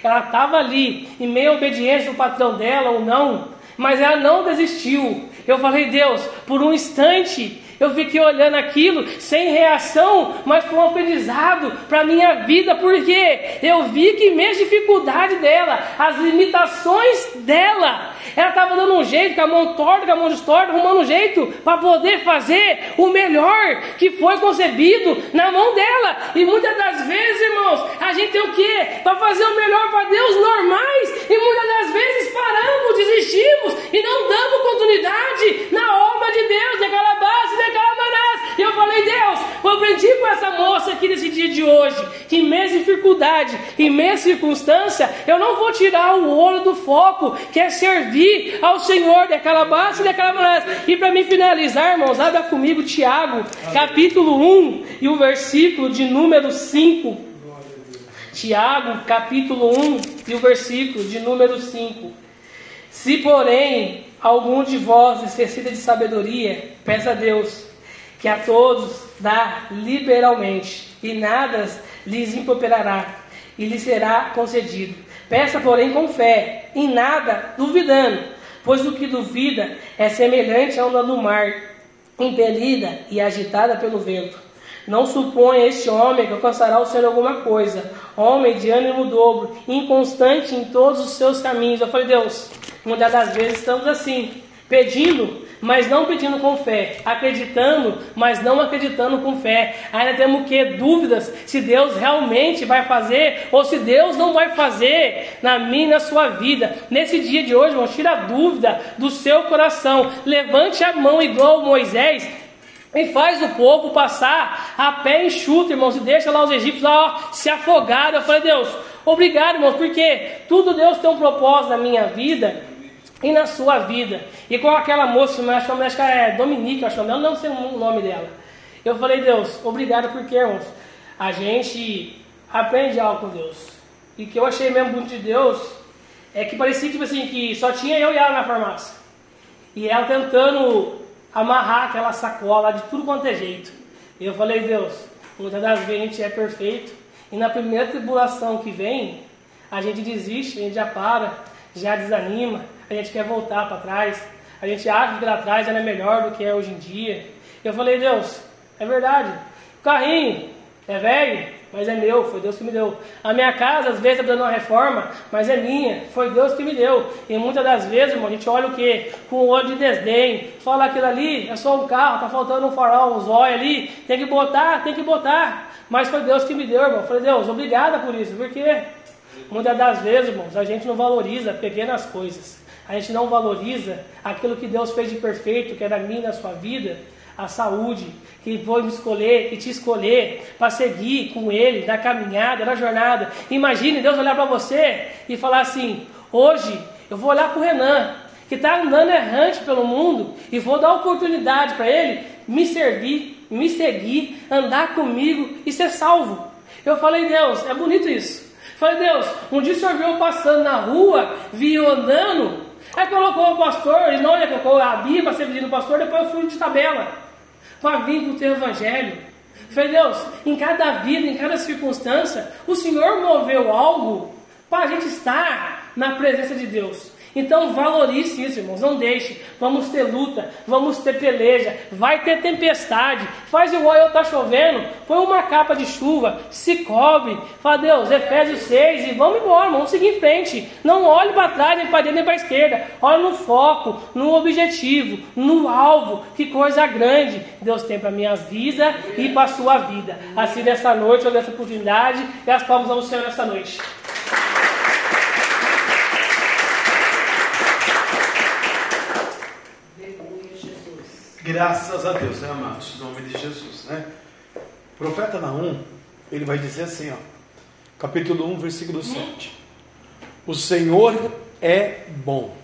Ela estava ali, em meio à obediência do patrão dela ou não, mas ela não desistiu. Eu falei, Deus, por um instante eu fiquei olhando aquilo sem reação, mas com um aprendizado para a minha vida, porque eu vi que mesmo dificuldade dela, as limitações dela, ela estava dando um jeito, com a mão torta, com a mão distorta, arrumando um jeito para poder fazer o melhor que foi concebido na mão dela. E muitas das vezes, irmãos, a gente tem o quê? Para fazer o melhor para Deus normais, e muitas das vezes paramos, desistimos e não damos continuidade na obra de Deus, daquela base, daquela manás. E eu falei, Deus, eu aprendi com essa moça aqui nesse dia de hoje, que em meia dificuldade, em meia circunstância, eu não vou tirar o olho do foco, que é servir ao Senhor daquela base e daquela maneira. E para me finalizar, irmãos, abra comigo Tiago, capítulo 1 e o versículo de número 5. Tiago, capítulo 1 e o versículo de número 5. Se, porém, algum de vós necessita de sabedoria, peça a Deus, que a todos dá liberalmente, e nada lhes improperará, e lhe será concedido. Peça, porém, com fé, em nada duvidando, pois o que duvida é semelhante a onda do mar, impelida e agitada pelo vento. Não suponha este homem que alcançará o Senhor alguma coisa, homem de ânimo dobro, inconstante em todos os seus caminhos. Eu falei, Deus, muitas das vezes estamos assim, pedindo mas não pedindo com fé, acreditando, mas não acreditando com fé. Ainda temos que dúvidas se Deus realmente vai fazer ou se Deus não vai fazer na minha e na sua vida. Nesse dia de hoje, irmão, tira a dúvida do seu coração. Levante a mão igual Moisés e faz o povo passar a pé enxuto, irmãos, e deixa lá os egípcios lá, ó, se afogar. Eu falei, Deus, obrigado, irmãos, porque tudo Deus tem um propósito na minha vida e na sua vida. E com aquela moça, acho que é Dominique, acho que não sei o nome dela. Eu falei, Deus, obrigado porque, irmãos, a gente aprende algo com Deus. E que eu achei mesmo bonito de Deus é que parecia tipo assim, que só tinha eu e ela na farmácia. E ela tentando amarrar aquela sacola de tudo quanto é jeito. E eu falei, Deus, muitas das vezes a gente é perfeito. E na primeira tribulação que vem, a gente desiste, a gente já para, já desanima, a gente quer voltar para trás, a gente acha que lá atrás era melhor do que é hoje em dia. Eu falei, Deus, é verdade. O carrinho é velho, mas é meu, foi Deus que me deu. A minha casa, às vezes, está dando uma reforma, mas é minha, foi Deus que me deu. E muitas das vezes, irmão, a gente olha o quê? Com o olho de desdém. Fala aquilo ali, é só um carro, tá faltando um farol, um zóio ali, tem que botar, tem que botar. Mas foi Deus que me deu, irmão. Falei, Deus, obrigada por isso, porque muitas das vezes, irmãos, a gente não valoriza pequenas coisas. A gente não valoriza aquilo que Deus fez de perfeito, que é na minha na sua vida a saúde, que foi me escolher e te escolher para seguir com Ele na caminhada, na jornada. Imagine Deus olhar para você e falar assim: hoje eu vou olhar para o Renan, que está andando errante pelo mundo, e vou dar oportunidade para ele me servir, me seguir, andar comigo e ser salvo. Eu falei, Deus, é bonito isso. Falei, Deus, um dia o senhor viu passando na rua, vi eu andando, aí colocou o pastor, e não, ele colocou a Bíblia para ser do pastor, depois eu fui de tabela para vir para o teu evangelho. Falei, Deus, em cada vida, em cada circunstância, o Senhor moveu algo para a gente estar na presença de Deus. Então valorize isso, irmãos. Não deixe. Vamos ter luta, vamos ter peleja, vai ter tempestade. Faz igual eu tá chovendo, põe uma capa de chuva, se cobre. Fala, Deus, Efésios 6 e vamos embora, vamos seguir em frente. Não olhe para trás, nem para direita, nem para esquerda. Olhe no foco, no objetivo, no alvo. Que coisa grande Deus tem para minha vida e para sua vida. Assim, nessa noite, eu dessa oportunidade, e as palmas ao Senhor nessa noite. Graças a Deus, né, amados? Em nome de Jesus, né? O profeta Naum, ele vai dizer assim, ó, capítulo 1, versículo 7. O Senhor é bom.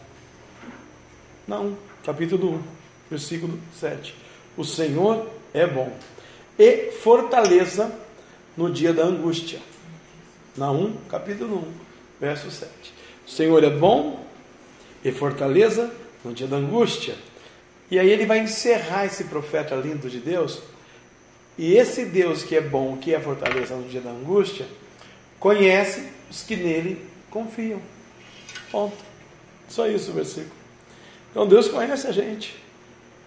Naum, capítulo 1, versículo 7. O Senhor é bom. E fortaleza no dia da angústia. Naum, capítulo 1, verso 7. O Senhor é bom e fortaleza no dia da angústia e aí ele vai encerrar esse profeta lindo de Deus. E esse Deus que é bom, que é fortaleza no dia da angústia, conhece os que nele confiam. Ponto. Só isso o versículo. Então Deus conhece a gente.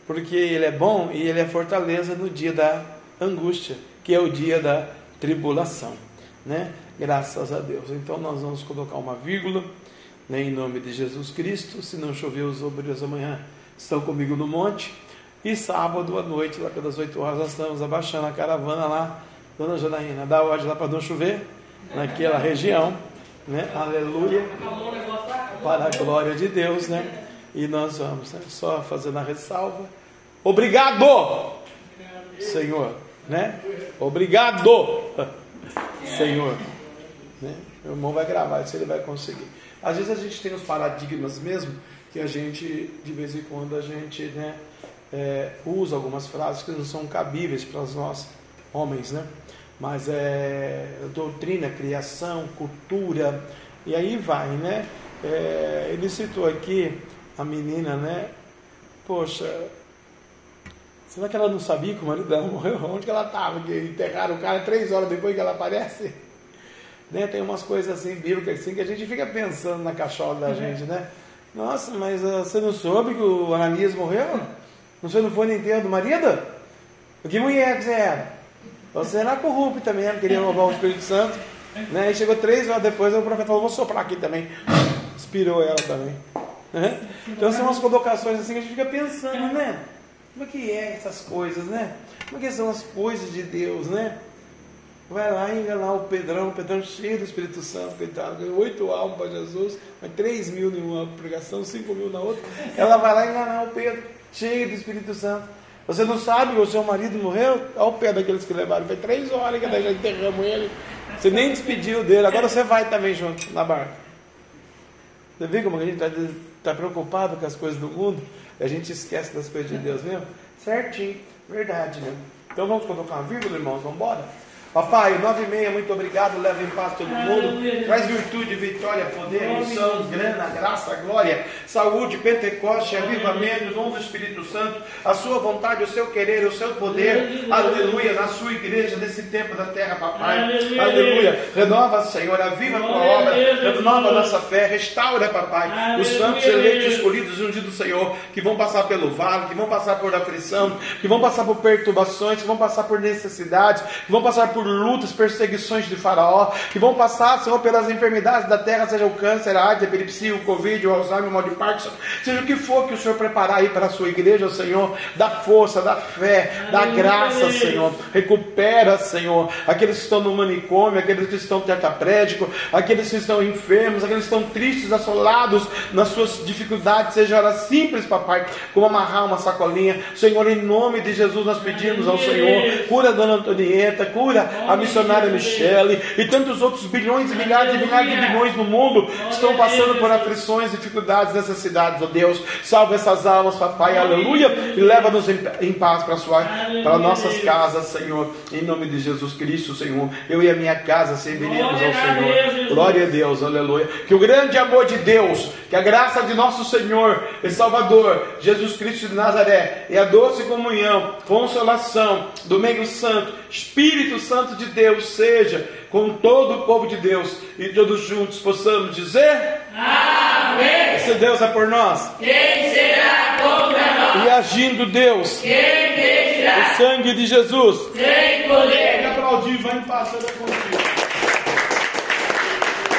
Porque Ele é bom e Ele é fortaleza no dia da angústia, que é o dia da tribulação. Né? Graças a Deus. Então nós vamos colocar uma vírgula né, em nome de Jesus Cristo. Se não chover os obreiros amanhã estão comigo no monte. E sábado à noite, lá pelas 8 horas, nós estamos abaixando a caravana lá, Dona Janaína, dá ordem lá para não chover, naquela região, né? Aleluia, para a glória de Deus, né? E nós vamos, né? só fazendo a ressalva. Obrigado, Senhor, né? Obrigado, Senhor. Né? Meu irmão vai gravar, isso ele vai conseguir. Às vezes a gente tem os paradigmas mesmo que a gente, de vez em quando, a gente né, é, usa algumas frases que não são cabíveis para nós homens, né? Mas é doutrina, criação, cultura, e aí vai, né? É, ele citou aqui a menina, né? Poxa, será que ela não sabia que o marido dela morreu? *laughs* Onde que ela estava? Que enterraram o cara três horas depois que ela aparece? *laughs* Né? Tem umas coisas assim, bíblicas assim, que a gente fica pensando na cachola da uhum. gente, né? Nossa, mas uh, você não soube que o Ananias morreu? Não foi no enterro do marido? Que mulher que você era? Você era corrupto também, queria roubar o Espírito Santo. Né? E chegou três horas depois, o profeta falou: Vou soprar aqui também. Inspirou ela também. Né? Então são umas colocações assim que a gente fica pensando, né? Como é que é essas coisas, né? Como é que são as coisas de Deus, né? Vai lá enganar o Pedrão, o Pedrão cheio do Espírito Santo, coitado, ganhou oito almas para Jesus, mas três mil em uma pregação, cinco mil na outra. Ela vai lá enganar o Pedro, cheio do Espírito Santo. Você não sabe que o seu marido morreu? Ao pé daqueles que levaram. Foi três horas que já enterramos ele. Você nem despediu dele. Agora você vai também junto na barca. Você vê como a gente está tá preocupado com as coisas do mundo? A gente esquece das coisas de Deus mesmo? Certinho. Verdade, né? Então vamos colocar uma vírgula, irmãos? Vamos embora? Papai, nove e meia, muito obrigado. Leva em paz todo mundo. Traz virtude, vitória, poder, unção, grana, graça, glória, saúde, Pentecoste, avivamento, dom do Espírito Santo, a sua vontade, o seu querer, o seu poder. Aleluia. Na sua igreja, nesse tempo da terra, papai. Aleluia. Renova, Senhor, aviva a tua obra. Renova a nossa fé. Restaura, papai. Os santos eleitos, escolhidos e ungidos do Senhor, que vão passar pelo vale, que vão passar por aflição, que vão passar por perturbações, que vão passar por necessidades, que vão passar por lutas, perseguições de Faraó, que vão passar, Senhor, pelas enfermidades da terra, seja o câncer, a AIDS, a epilepsia, o Covid, o Alzheimer, o mal de Parkinson, seja o que for que o Senhor preparar aí para a sua igreja, Senhor, dá força, dá fé, dá Aleluia. graça, Senhor, recupera, Senhor, aqueles que estão no manicômio, aqueles que estão tetraplédicos, aqueles que estão enfermos, aqueles que estão tristes, assolados nas suas dificuldades, seja hora simples, papai, como amarrar uma sacolinha, Senhor, em nome de Jesus nós pedimos ao Senhor, cura a dona Antonieta, cura a missionária Michele e tantos outros bilhões e milhares e milhares de bilhões no mundo estão passando por aflições, dificuldades, necessidades, ó Deus, salva essas almas, papai, aleluia, e leva-nos em, em paz para sua, para nossas casas, Senhor, em nome de Jesus Cristo, Senhor, eu e a minha casa serviremos ao Senhor, glória a Deus, aleluia, que o grande amor de Deus, que a graça de nosso Senhor e Salvador, Jesus Cristo de Nazaré, e a doce comunhão, consolação do meio santo, Espírito Santo de Deus, seja com todo o povo de Deus e todos juntos possamos dizer: Amém. Se Deus é por nós, Quem será contra nós? e agindo Deus, Quem impedirá? o sangue de Jesus, Tem poder. Pode aplaudir, vai em paz, contigo.